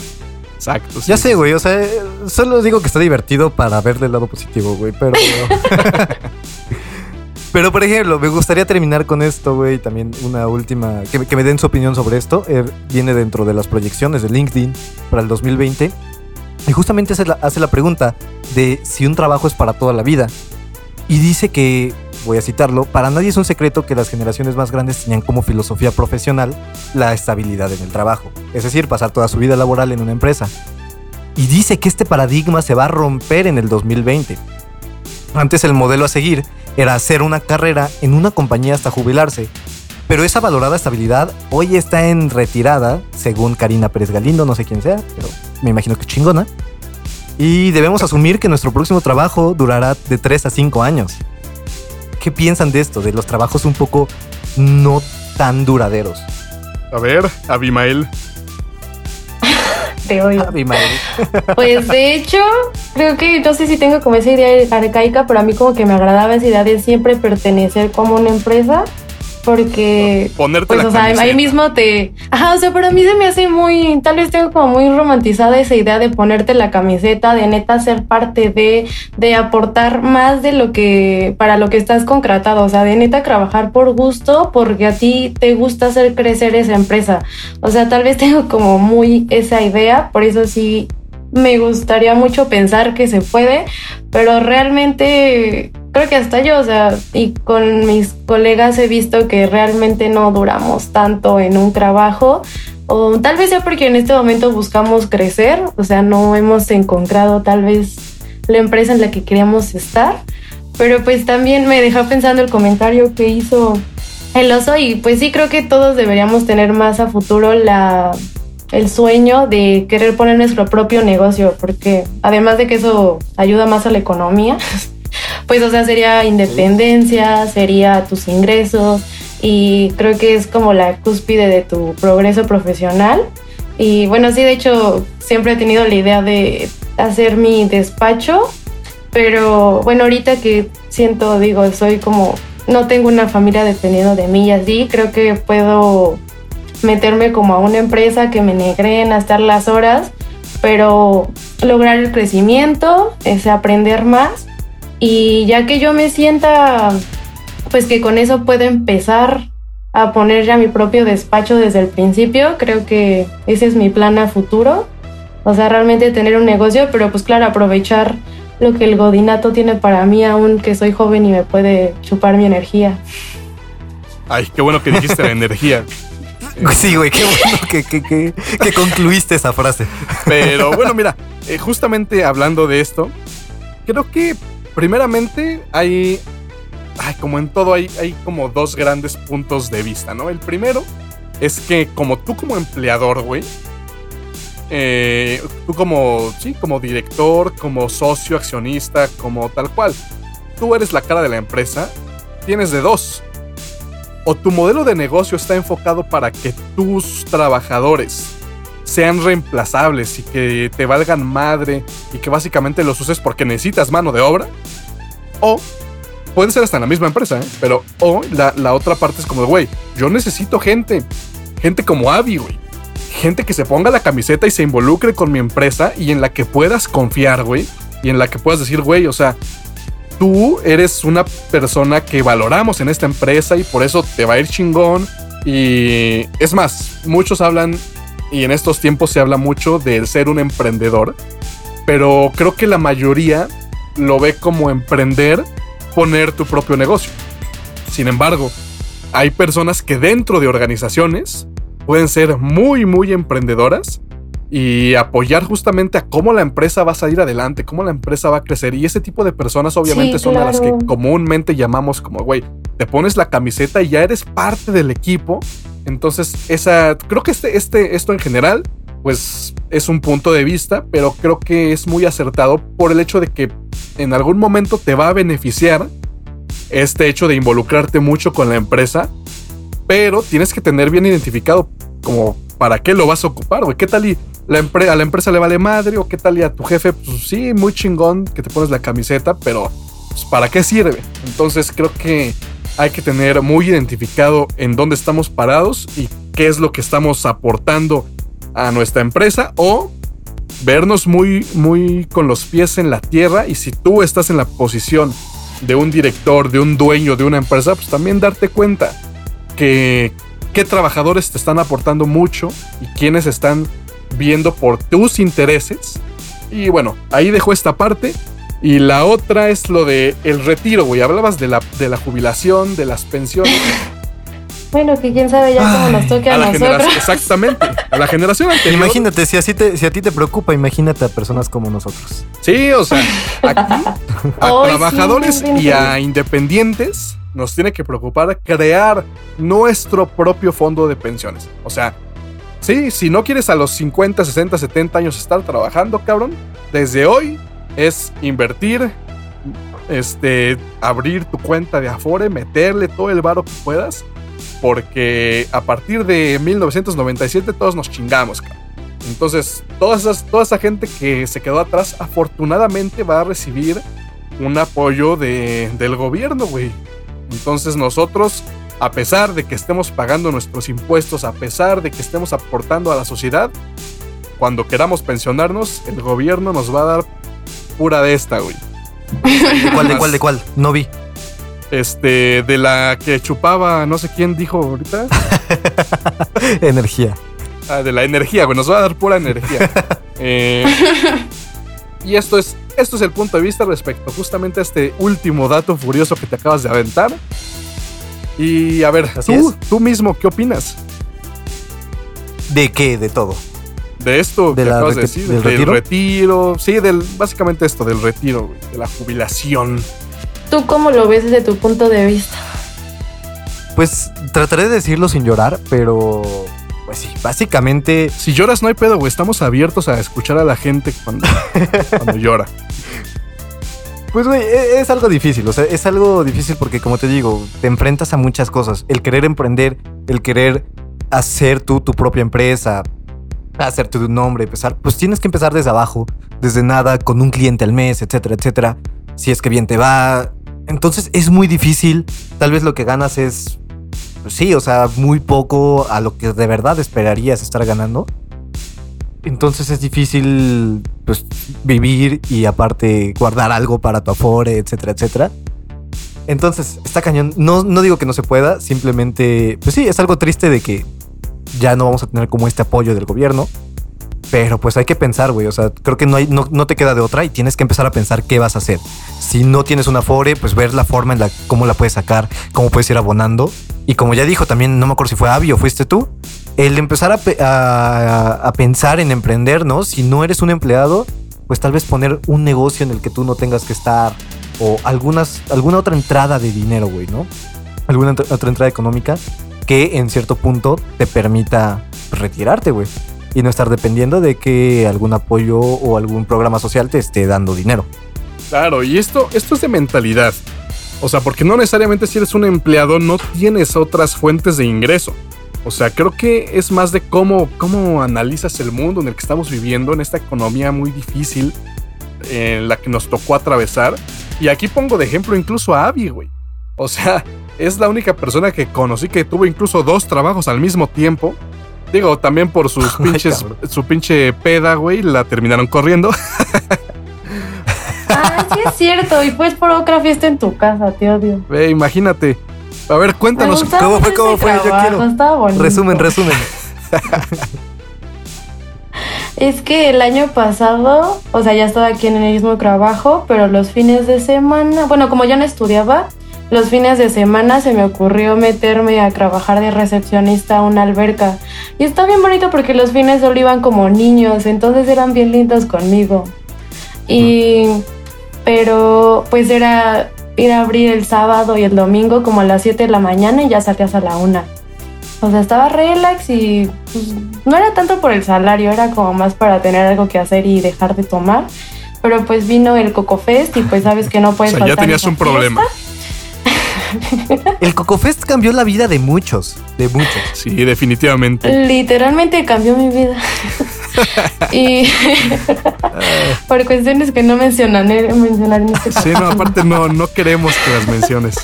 Exacto. ya sé, güey. O sea, solo digo que está divertido para ver del lado positivo, güey. Pero. Pero, por ejemplo, me gustaría terminar con esto, güey. También una última. Que, me den su opinión sobre esto. Eh, viene dentro de las proyecciones de LinkedIn para el 2020. Y justamente hace la, pregunta de si un trabajo es para toda la vida. Y dice que, voy a citarlo, para nadie es un secreto que las generaciones más grandes tenían como filosofía profesional la estabilidad en el trabajo. Es decir, pasar toda su vida laboral en una empresa. Y dice que este paradigma se va a romper en el 2020. Antes el modelo a seguir era hacer una carrera en una compañía hasta jubilarse. Pero esa valorada estabilidad hoy está en retirada, según Karina Pérez Galindo, no sé quién sea, pero me imagino que chingona. Y debemos asumir que nuestro próximo trabajo durará de 3 a 5 años. ¿Qué piensan de esto? De los trabajos un poco no tan duraderos. A ver, Abimael. Te oigo. Abimael. Pues de hecho, creo que no sé si tengo como esa idea arcaica, pero a mí como que me agradaba esa idea de siempre pertenecer como una empresa porque ponerte pues, o sea, ahí mismo te ajá o sea pero a mí se me hace muy tal vez tengo como muy romantizada esa idea de ponerte la camiseta de neta ser parte de de aportar más de lo que para lo que estás concretado o sea de neta trabajar por gusto porque a ti te gusta hacer crecer esa empresa. O sea tal vez tengo como muy esa idea por eso sí me gustaría mucho pensar que se puede, pero realmente creo que hasta yo, o sea, y con mis colegas he visto que realmente no duramos tanto en un trabajo, o tal vez sea porque en este momento buscamos crecer, o sea, no hemos encontrado tal vez la empresa en la que queríamos estar, pero pues también me dejó pensando el comentario que hizo el oso y pues sí creo que todos deberíamos tener más a futuro la el sueño de querer poner nuestro propio negocio, porque además de que eso ayuda más a la economía, pues o sea, sería independencia, sería tus ingresos y creo que es como la cúspide de tu progreso profesional. Y bueno, sí, de hecho, siempre he tenido la idea de hacer mi despacho, pero bueno, ahorita que siento, digo, soy como, no tengo una familia dependiendo de mí y así, creo que puedo meterme como a una empresa que me negreen a estar las horas, pero lograr el crecimiento, es aprender más y ya que yo me sienta pues que con eso puedo empezar a poner ya mi propio despacho desde el principio, creo que ese es mi plan a futuro. O sea, realmente tener un negocio, pero pues claro, aprovechar lo que el godinato tiene para mí aún que soy joven y me puede chupar mi energía. Ay, qué bueno que dijiste la energía. Sí, güey, qué bueno que, concluiste esa frase. Pero bueno, mira, eh, justamente hablando de esto, creo que primeramente hay, como en todo, hay, hay como dos grandes puntos de vista, ¿no? El primero es que como tú como empleador, güey, eh, tú como, sí, como director, como socio, accionista, como tal cual, tú eres la cara de la empresa, tienes de dos o tu modelo de negocio está enfocado para que tus trabajadores sean reemplazables y que te valgan madre y que básicamente los uses porque necesitas mano de obra. O puede ser hasta en la misma empresa, ¿eh? pero o la, otra parte es como, güey, yo necesito gente, gente como Abby, güey. gente que se ponga la camiseta y se involucre con mi empresa y en la que puedas confiar, güey. Y en la que puedas decir, güey, o sea, tú eres una persona que valoramos en esta empresa y por eso te va a ir chingón. Y es más, muchos hablan, y en estos tiempos se habla mucho del ser un emprendedor, pero creo que la mayoría lo ve como emprender, poner tu propio negocio. Sin embargo, hay personas que dentro de organizaciones pueden ser muy, muy emprendedoras y apoyar justamente a cómo la empresa va a salir adelante, cómo la empresa va a crecer. Y ese tipo de personas obviamente son a las que comúnmente llamamos como, güey, te pones la camiseta y ya eres parte del equipo. Entonces, esa, creo que este, este, esto en general, pues es un punto de vista, pero creo que es muy acertado por el hecho de que en algún momento te va a beneficiar este hecho de involucrarte mucho con la empresa, pero tienes que tener bien identificado como para qué lo vas a ocupar, güey. ¿Qué tal y la a la empresa le vale madre o qué tal y a tu jefe? Pues sí, muy chingón que te pones la camiseta, pero pues, ¿para qué sirve? Entonces creo que hay que tener muy identificado en dónde estamos parados y qué es lo que estamos aportando a nuestra empresa o vernos muy, muy con los pies en la tierra y si tú estás en la posición de un director, de un dueño de una empresa, pues también darte cuenta que qué trabajadores te están aportando mucho y quiénes están viendo por tus intereses. Y bueno, ahí dejo esta parte. Y la otra es lo de el retiro, güey. Hablabas de la, de la jubilación, de las pensiones. Bueno, que quién sabe ya cómo nos toque a, nosotros. Exactamente, a la generación anterior. Imagínate, si, así te, si a ti te preocupa, imagínate a personas como nosotros. Sí, o sea, aquí a trabajadores y a independientes nos tiene que preocupar crear nuestro propio fondo de pensiones. O sea, sí, si no quieres a los 50, 60, 70 años estar trabajando, cabrón, desde hoy es invertir, este, abrir tu cuenta de Afore, meterle todo el varo que puedas porque a partir de 1997 todos nos chingamos, Entonces, toda, esa gente que se quedó atrás, afortunadamente va a recibir un apoyo del gobierno, güey. Entonces, nosotros, a pesar de que estemos pagando nuestros impuestos, a pesar de que estemos aportando a la sociedad, cuando queramos pensionarnos, el gobierno nos va a dar pura de esta, güey. ¿De cuál, de cuál, de cuál? No vi. Este, de la que chupaba, no sé quién dijo ahorita. energía. Ah, de la energía, güey, nos va a dar pura energía. Eh, y esto es, esto es el punto de vista respecto justamente a este último dato furioso que te acabas de aventar. Y a ver, tú, tú mismo, ¿qué opinas? ¿De qué? De todo. De esto que acabas de decir, del, retiro? retiro. Sí, del, básicamente esto, del retiro, de la jubilación. ¿Tú cómo lo ves desde tu punto de vista? Pues trataré de decirlo sin llorar, pero pues sí, básicamente. Si lloras no hay pedo, güey. Estamos abiertos a escuchar a la gente cuando, cuando llora. Pues, güey, e, es algo difícil. O sea, es algo difícil porque, como te digo, te enfrentas a muchas cosas. El querer emprender, el querer hacer tú tu propia empresa, hacerte un nombre, empezar, pues tienes que empezar desde abajo, desde nada, con un cliente al mes, etcétera, etcétera. Si es que bien te va, entonces es muy difícil. Tal vez lo que ganas es, pues sí, o sea, muy poco a lo que de verdad esperarías estar ganando. Entonces es difícil, pues, vivir y aparte guardar algo para tu afore, etcétera, etcétera. Entonces, está cañón. No, no digo que no se pueda, simplemente, pues sí, es algo triste de que ya no vamos a tener como este apoyo del gobierno. Pero pues hay que pensar, güey. O sea, creo que no, hay, no, no, te queda de otra y tienes que empezar a pensar qué vas a hacer. Si no tienes una Afore, pues ver la forma en la cómo la puedes sacar, cómo puedes ir abonando. Y como ya dijo también, no me acuerdo si fue Avi o fuiste tú, el empezar a, a, pensar en emprender, ¿no? Si no eres un empleado, pues tal vez poner un negocio en el que tú no tengas que estar o algunas, alguna otra entrada de dinero, güey, ¿no? Alguna otra entrada económica que en cierto punto te permita retirarte, güey y no estar dependiendo de que algún apoyo o algún programa social te esté dando dinero. Claro, y esto, esto es de mentalidad. O sea, porque no necesariamente si eres un empleado no tienes otras fuentes de ingreso. O sea, creo que es más de cómo, cómo analizas el mundo en el que estamos viviendo, en esta economía muy difícil en la que nos tocó atravesar. Y aquí pongo de ejemplo incluso a Abby, güey. O sea, es la única persona que conocí que tuvo incluso dos trabajos al mismo tiempo Digo, también por sus Ay, pinches, cabrón. su pinche peda, güey, la terminaron corriendo. Ah, sí es cierto. Y pues por otra fiesta en tu casa, te odio. Ve, imagínate. A ver, cuéntanos. ¿cómo fue? ¿Cómo fue? Yo trabajo, quiero. Estaba bonito. Resumen, resumen. Es que el año pasado, o sea, ya estaba aquí en el mismo trabajo, pero los fines de semana, bueno, como yo no estudiaba, los fines de semana se me ocurrió meterme a trabajar de recepcionista a una alberca. Y está bien bonito porque los fines solo iban como niños, entonces eran bien lindos conmigo. Y, pero pues era ir a abrir el sábado y el domingo como a las 7 de la mañana y ya salías a la una. O sea, estaba relax y pues, no era tanto por el salario, era como más para tener algo que hacer y dejar de tomar. Pero pues vino el Coco Fest y pues sabes que no O puedes sea, ya tenías un problema. El Cocofest cambió la vida de muchos, de muchos. Sí, definitivamente. Literalmente cambió mi vida. y por cuestiones que no mencionaré, mencionaré en este Sí, no, aparte no, no queremos que las menciones.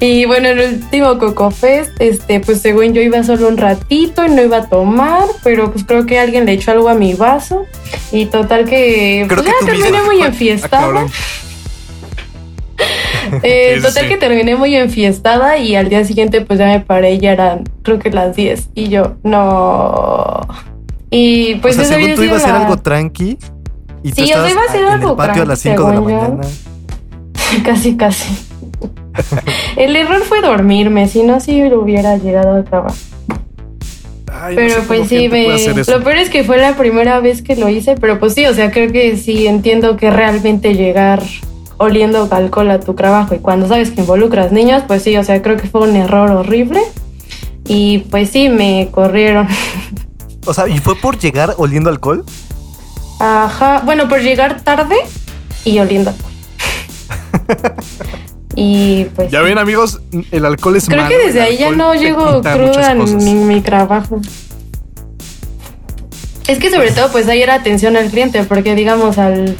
Y bueno, en el último Coco Fest, este, pues según yo iba solo un ratito y no iba a tomar, pero pues creo que alguien le echó algo a mi vaso. Y total que, Creo pues que ya terminé muy Ah, enfiestada. Eh, Sí, total sí. que terminé muy enfiestada y al día siguiente pues ya me paré y ya eran creo que las 10 y yo no. Y pues o sea, según tú ibas a hacer la- algo tranqui y tú Sí, o sea, estabas iba a hacer en algo el patio a las 5 de la yo. mañana. casi casi. El error fue dormirme, si no si hubiera llegado al trabajo. Ay, no sé Pero pues sí, me... lo peor es que fue la primera vez que lo hice, pero pues sí, o sea, creo que sí entiendo que realmente llegar oliendo alcohol a tu trabajo y cuando sabes que involucras niños, pues sí, o sea, creo que fue un error horrible y pues sí, me corrieron. O sea, ¿y fue por llegar oliendo alcohol? Ajá, bueno, por llegar tarde y oliendo alcohol. y pues... Ya sí. ven, amigos, el alcohol es Creo malo, que desde ahí ya no llego cruda cosas. mi, mi trabajo. Es que sobre todo pues ahí era atención al cliente, porque digamos al,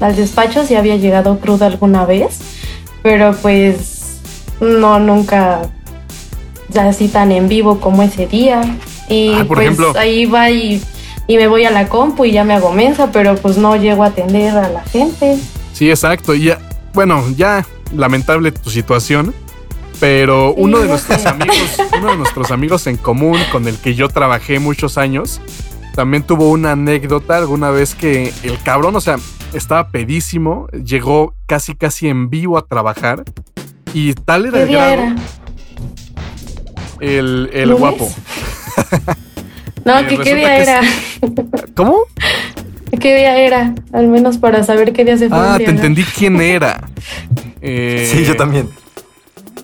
al despacho sí había llegado cruda alguna vez, pero pues no, nunca así tan en vivo como ese día. Y Ay, por pues ejemplo. ahí va y, y me voy a la compu y ya me hago mensa, pero pues no llego a atender a la gente. Sí, exacto. Y ya, bueno, ya lamentable tu situación, pero uno de nuestros sé. amigos, uno de nuestros amigos en común con el que yo trabajé muchos años, también tuvo una anécdota alguna vez que el cabrón, o sea, estaba pedísimo, llegó casi casi en vivo a trabajar y tal era ¿Qué el día grado, era? el, el guapo. No, Eh, que qué día que era. ¿Cómo? ¿Qué día era? Al menos para saber qué día se fue. Ah, te entendí quién era. Eh, Sí, yo también.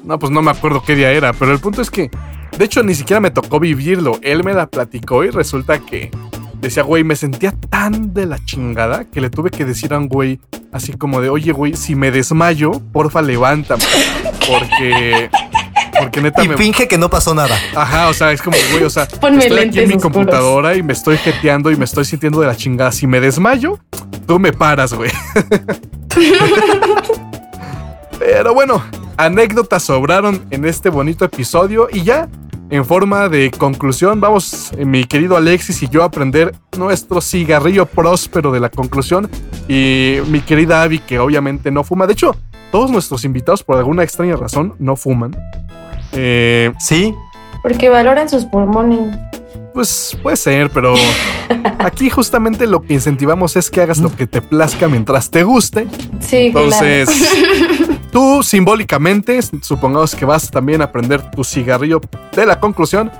No, pues no me acuerdo qué día era, pero el punto es que, de hecho, ni siquiera me tocó vivirlo. Él me la platicó y resulta que decía, güey, me sentía tan de la chingada que le tuve que decir a un güey así como de, oye, güey, si me desmayo, porfa, levántame. Porque, porque neta Y me... finge que no pasó nada. Ajá, o sea, es como, güey, o sea, Ponme estoy aquí en lentes mi oscuros. computadora y me estoy jeteando y me estoy sintiendo de la chingada. Si me desmayo, tú me paras, güey. Pero bueno, anécdotas sobraron en este bonito episodio y ya en forma de conclusión vamos eh, mi querido Alexis y yo a aprender nuestro cigarrillo próspero de la conclusión y mi querida Abby que obviamente no fuma. De hecho, todos nuestros invitados por alguna extraña razón no fuman. Eh, Sí, Porque valoran sus pulmones. Pues puede ser, pero aquí justamente lo que incentivamos es que hagas lo que te plazca mientras te guste. Sí, Entonces, tú simbólicamente, supongamos que vas también a aprender tu cigarrillo de la conclusión.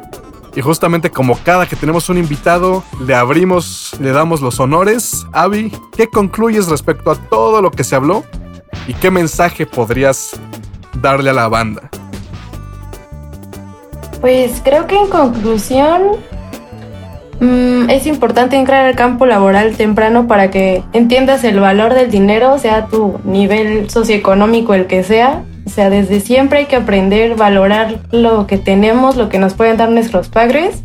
Y justamente como cada que tenemos un invitado, le abrimos, le damos los honores. Avi, ¿qué concluyes respecto a todo lo que se habló? ¿Y qué mensaje podrías darle a la banda? Pues creo que en conclusión mm, es importante entrar al campo laboral temprano para que entiendas el valor del dinero, sea tu nivel socioeconómico el que sea. O sea, desde siempre hay que aprender valorar lo que tenemos, lo que nos pueden dar nuestros padres.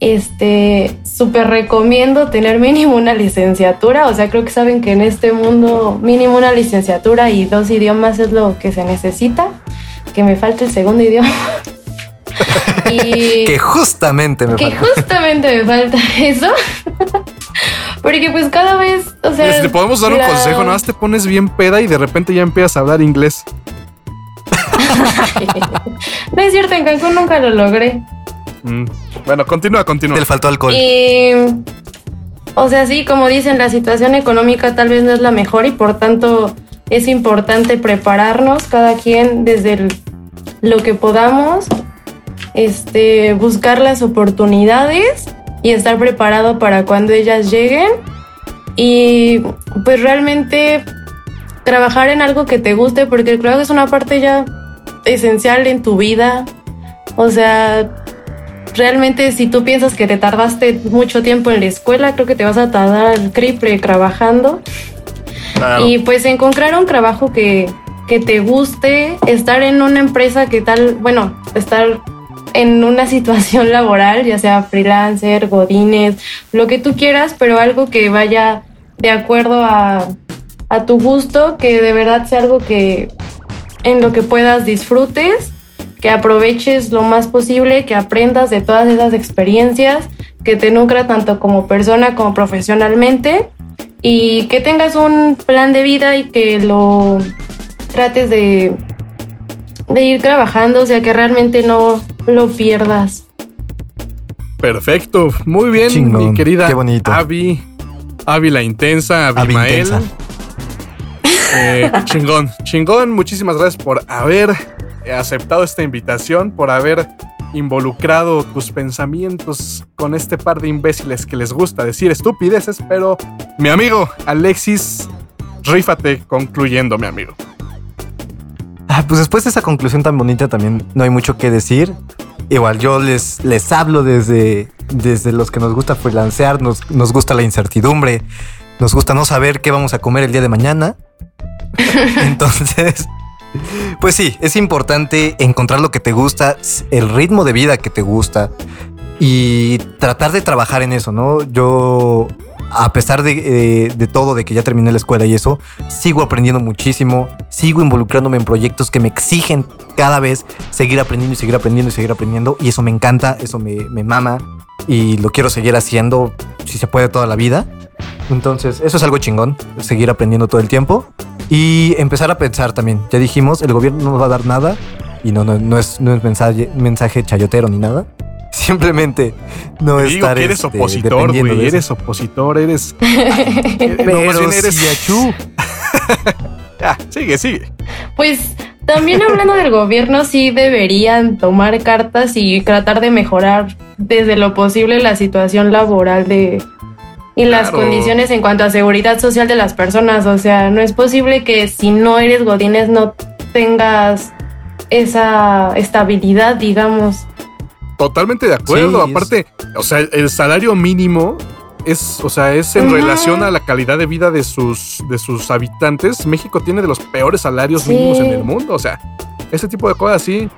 Este, súper recomiendo tener mínimo una licenciatura. O sea, creo que saben que en este mundo mínimo una licenciatura y dos idiomas es lo que se necesita. Que me falta el segundo idioma. y Que justamente me que falta. justamente me falta eso. Porque pues cada vez, o sea... Te podemos dar un la- consejo, nada más te pones bien peda y de repente ya empiezas a hablar inglés. no es cierto, en Cancún nunca lo logré. Mm, Bueno, continúa, continúa. Le faltó alcohol. Y, o sea, sí, como dicen, la situación económica tal vez no es la mejor y por tanto es importante prepararnos cada quien desde el- lo que podamos, este, buscar las oportunidades y estar preparado para cuando ellas lleguen y pues realmente trabajar en algo que te guste porque creo que es una parte ya esencial en tu vida. O sea, realmente si tú piensas que te tardaste mucho tiempo en la escuela, creo que te vas a tardar el triple trabajando. Claro. Y pues encontrar un trabajo que, que te guste, estar en una empresa que tal, bueno, estar en una situación laboral, ya sea freelancer, godines, lo que tú quieras, pero algo que vaya de acuerdo a, a tu gusto, que de verdad sea algo que en lo que puedas disfrutes, que aproveches lo más posible, que aprendas de todas esas experiencias, que te nutra tanto como persona como profesionalmente y que tengas un plan de vida y que lo trates de, de ir trabajando, o sea, que realmente no lo pierdas. Perfecto. Muy bien, Chingón. mi querida Qué bonito. Avi. Avi la intensa, Abimael. intensa. Eh, chingón, chingón. Muchísimas gracias por haber aceptado esta invitación, por haber involucrado tus pensamientos con este par de imbéciles que les gusta decir estupideces, pero mi amigo Alexis, rífate concluyendo, mi amigo. Ah, pues después de esa conclusión tan bonita también no hay mucho que decir. Igual yo les, les hablo desde, desde los que nos gusta freelancear, nos, nos gusta la incertidumbre, nos gusta no saber qué vamos a comer el día de mañana. Entonces, pues sí, es importante encontrar lo que te gusta, el ritmo de vida que te gusta y tratar de trabajar en eso, ¿no? Yo, a pesar de, eh, de todo, de que ya terminé la escuela y eso, sigo aprendiendo muchísimo, sigo involucrándome en proyectos que me exigen cada vez seguir aprendiendo y seguir aprendiendo y seguir aprendiendo. Y eso me encanta, eso me, me mama y lo quiero seguir haciendo si se puede toda la vida. Entonces, eso es algo chingón, seguir aprendiendo todo el tiempo y empezar a pensar también. Ya dijimos, el gobierno no nos va a dar nada y no, no, no es, no es mensaje, mensaje chayotero ni nada. Simplemente no Te digo estar que eres este, opositor, güey. Eres opositor, eres. Pero no, eres. si achú. Ya, sigue, sigue. Pues también hablando del gobierno, sí deberían tomar cartas y tratar de mejorar desde lo posible la situación laboral de y las condiciones en cuanto a seguridad social de las personas. O sea, no es posible que si no eres godines no tengas esa estabilidad, digamos. Totalmente de acuerdo. Sí, es- Aparte, o sea, el salario mínimo es, o sea, es en relación a la calidad de vida de sus, de sus habitantes. México tiene de los peores salarios Sí. mínimos en el mundo. O sea, ese tipo de cosas así.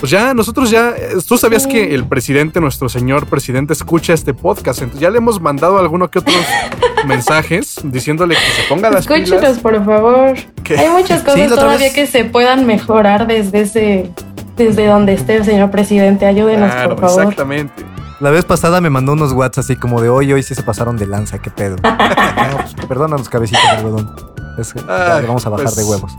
Pues ya, nosotros ya, eh, tú sabías Sí. que el presidente, nuestro señor presidente, escucha este podcast. Entonces ya le hemos mandado alguno que otros mensajes diciéndole que se ponga las Escúchenos, pilas. por favor. que- Hay muchas Sí, cosas todavía vez- que se puedan mejorar desde ese desde donde esté el señor presidente. Ayúdenos, Claro, por favor. exactamente. La vez pasada me mandó unos whats así como de hoy, hoy sí se pasaron de lanza, qué pedo. No, pues, perdónanos, cabecitas de algodón. Es ya Ay, le vamos a bajar pues, de huevos.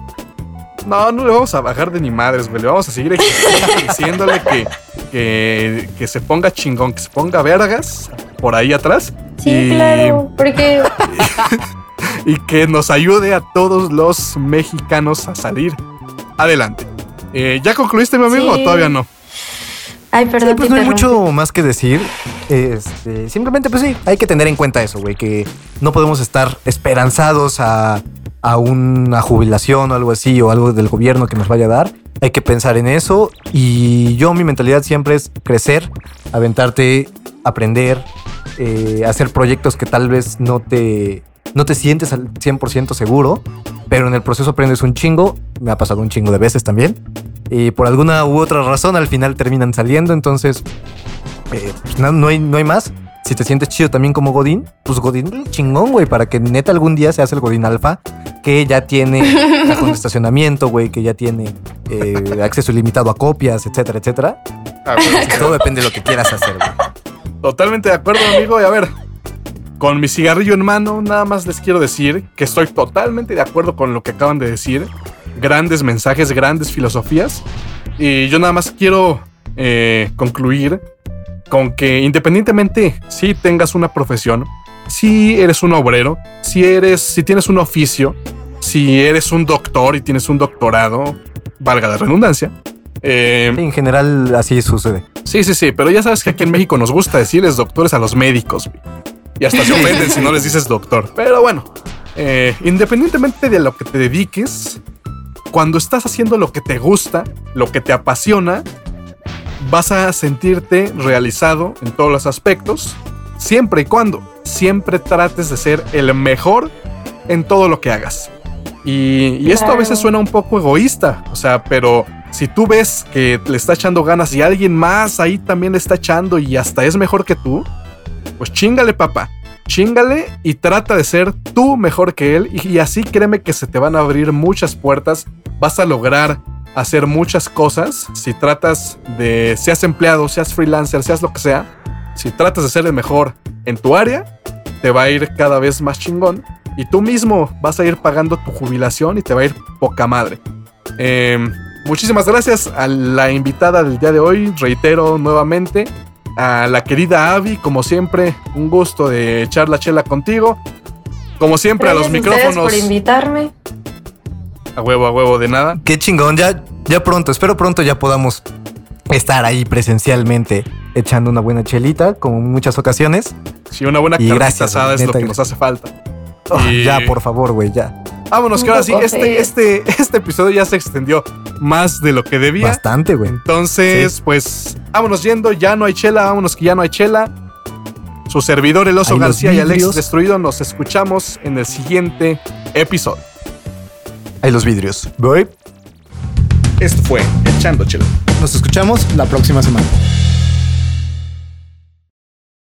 No, no le vamos a bajar de ni madres, güey. Le vamos a seguir diciéndole que, que, que se ponga chingón, que se ponga vergas por ahí atrás. Sí, y, claro, porque y que nos ayude a todos los mexicanos a salir adelante. Eh, ¿Ya concluiste, mi amigo, Sí. o todavía no? Ay, perdón. Sí, pues no hay mucho más que decir. Este, simplemente, pues sí, hay que tener en cuenta eso, güey, que no podemos estar esperanzados a, a una jubilación o algo así, o algo del gobierno que nos vaya a dar. Hay que pensar en eso. Y yo, mi mentalidad siempre es crecer, aventarte, aprender, eh, hacer proyectos que tal vez no te, no te sientes al 100% seguro, pero en el proceso aprendes un chingo. Me ha pasado un chingo de veces también. Y por alguna u otra razón al final terminan saliendo. Entonces, eh, pues, no, no hay, no hay más. Si te sientes chido también como Godín, pues Godín chingón, güey, para que neta algún día seas el Godín Alfa, que ya tiene cajón de estacionamiento, güey, que ya tiene eh, acceso ilimitado a copias, etcétera, etcétera. Ah, bueno, sí. Todo depende de lo que quieras hacer, güey. Totalmente de acuerdo, amigo. Y a ver, con mi cigarrillo en mano, nada más les quiero decir que estoy totalmente de acuerdo con lo que acaban de decir. Grandes mensajes, grandes filosofías. Y yo nada más quiero eh, concluir con que independientemente si tengas una profesión, si eres un obrero, si eres, si tienes un oficio, si eres un doctor y tienes un doctorado, valga la redundancia. eh, En general, así sucede. Sí, sí, sí, pero ya sabes que aquí en México nos gusta decirles doctores a los médicos. Y hasta se ofenden si no les dices doctor. Pero bueno, eh, independientemente de lo que te dediques, cuando estás haciendo lo que te gusta, lo que te apasiona, vas a sentirte realizado en todos los aspectos, siempre y cuando siempre trates de ser el mejor en todo lo que hagas. Y, y esto a veces suena un poco egoísta, o sea, pero si tú ves que le está echando ganas y alguien más ahí también le está echando y hasta es mejor que tú, pues chingale, papá. Chingale y trata de ser tú mejor que él. Y, así créeme que se te van a abrir muchas puertas. Vas a lograr hacer muchas cosas. Si tratas de, seas empleado, seas freelancer, seas lo que sea. Si tratas de ser el mejor en tu área, te va a ir cada vez más chingón. Y tú mismo vas a ir pagando tu jubilación y te va a ir poca madre. Em, muchísimas gracias a la invitada del día de hoy. Reitero nuevamente a la querida Avi, como siempre, un gusto de echar la chela contigo. Como siempre, a los Gracias micrófonos. por invitarme. A huevo, a huevo, de nada. Qué chingón, ya, ya pronto, espero pronto ya podamos estar ahí presencialmente echando una buena chelita, como en muchas ocasiones. Sí, una buena Y carnita gracias, asada es lo que gracias. nos hace falta. Oh, Y- Ya, por favor, güey, ya. Vámonos, que ahora sí, este, este, este episodio ya se extendió más de lo que debía. Bastante, güey. Entonces, pues, vámonos yendo, ya no hay chela, vámonos que ya no hay chela. Su servidor, el oso Ahí los García y Alex vidrios. Destruido, nos escuchamos en el siguiente episodio. Ahí los vidrios. Voy. Esto fue Echando Chela. Nos escuchamos la próxima semana.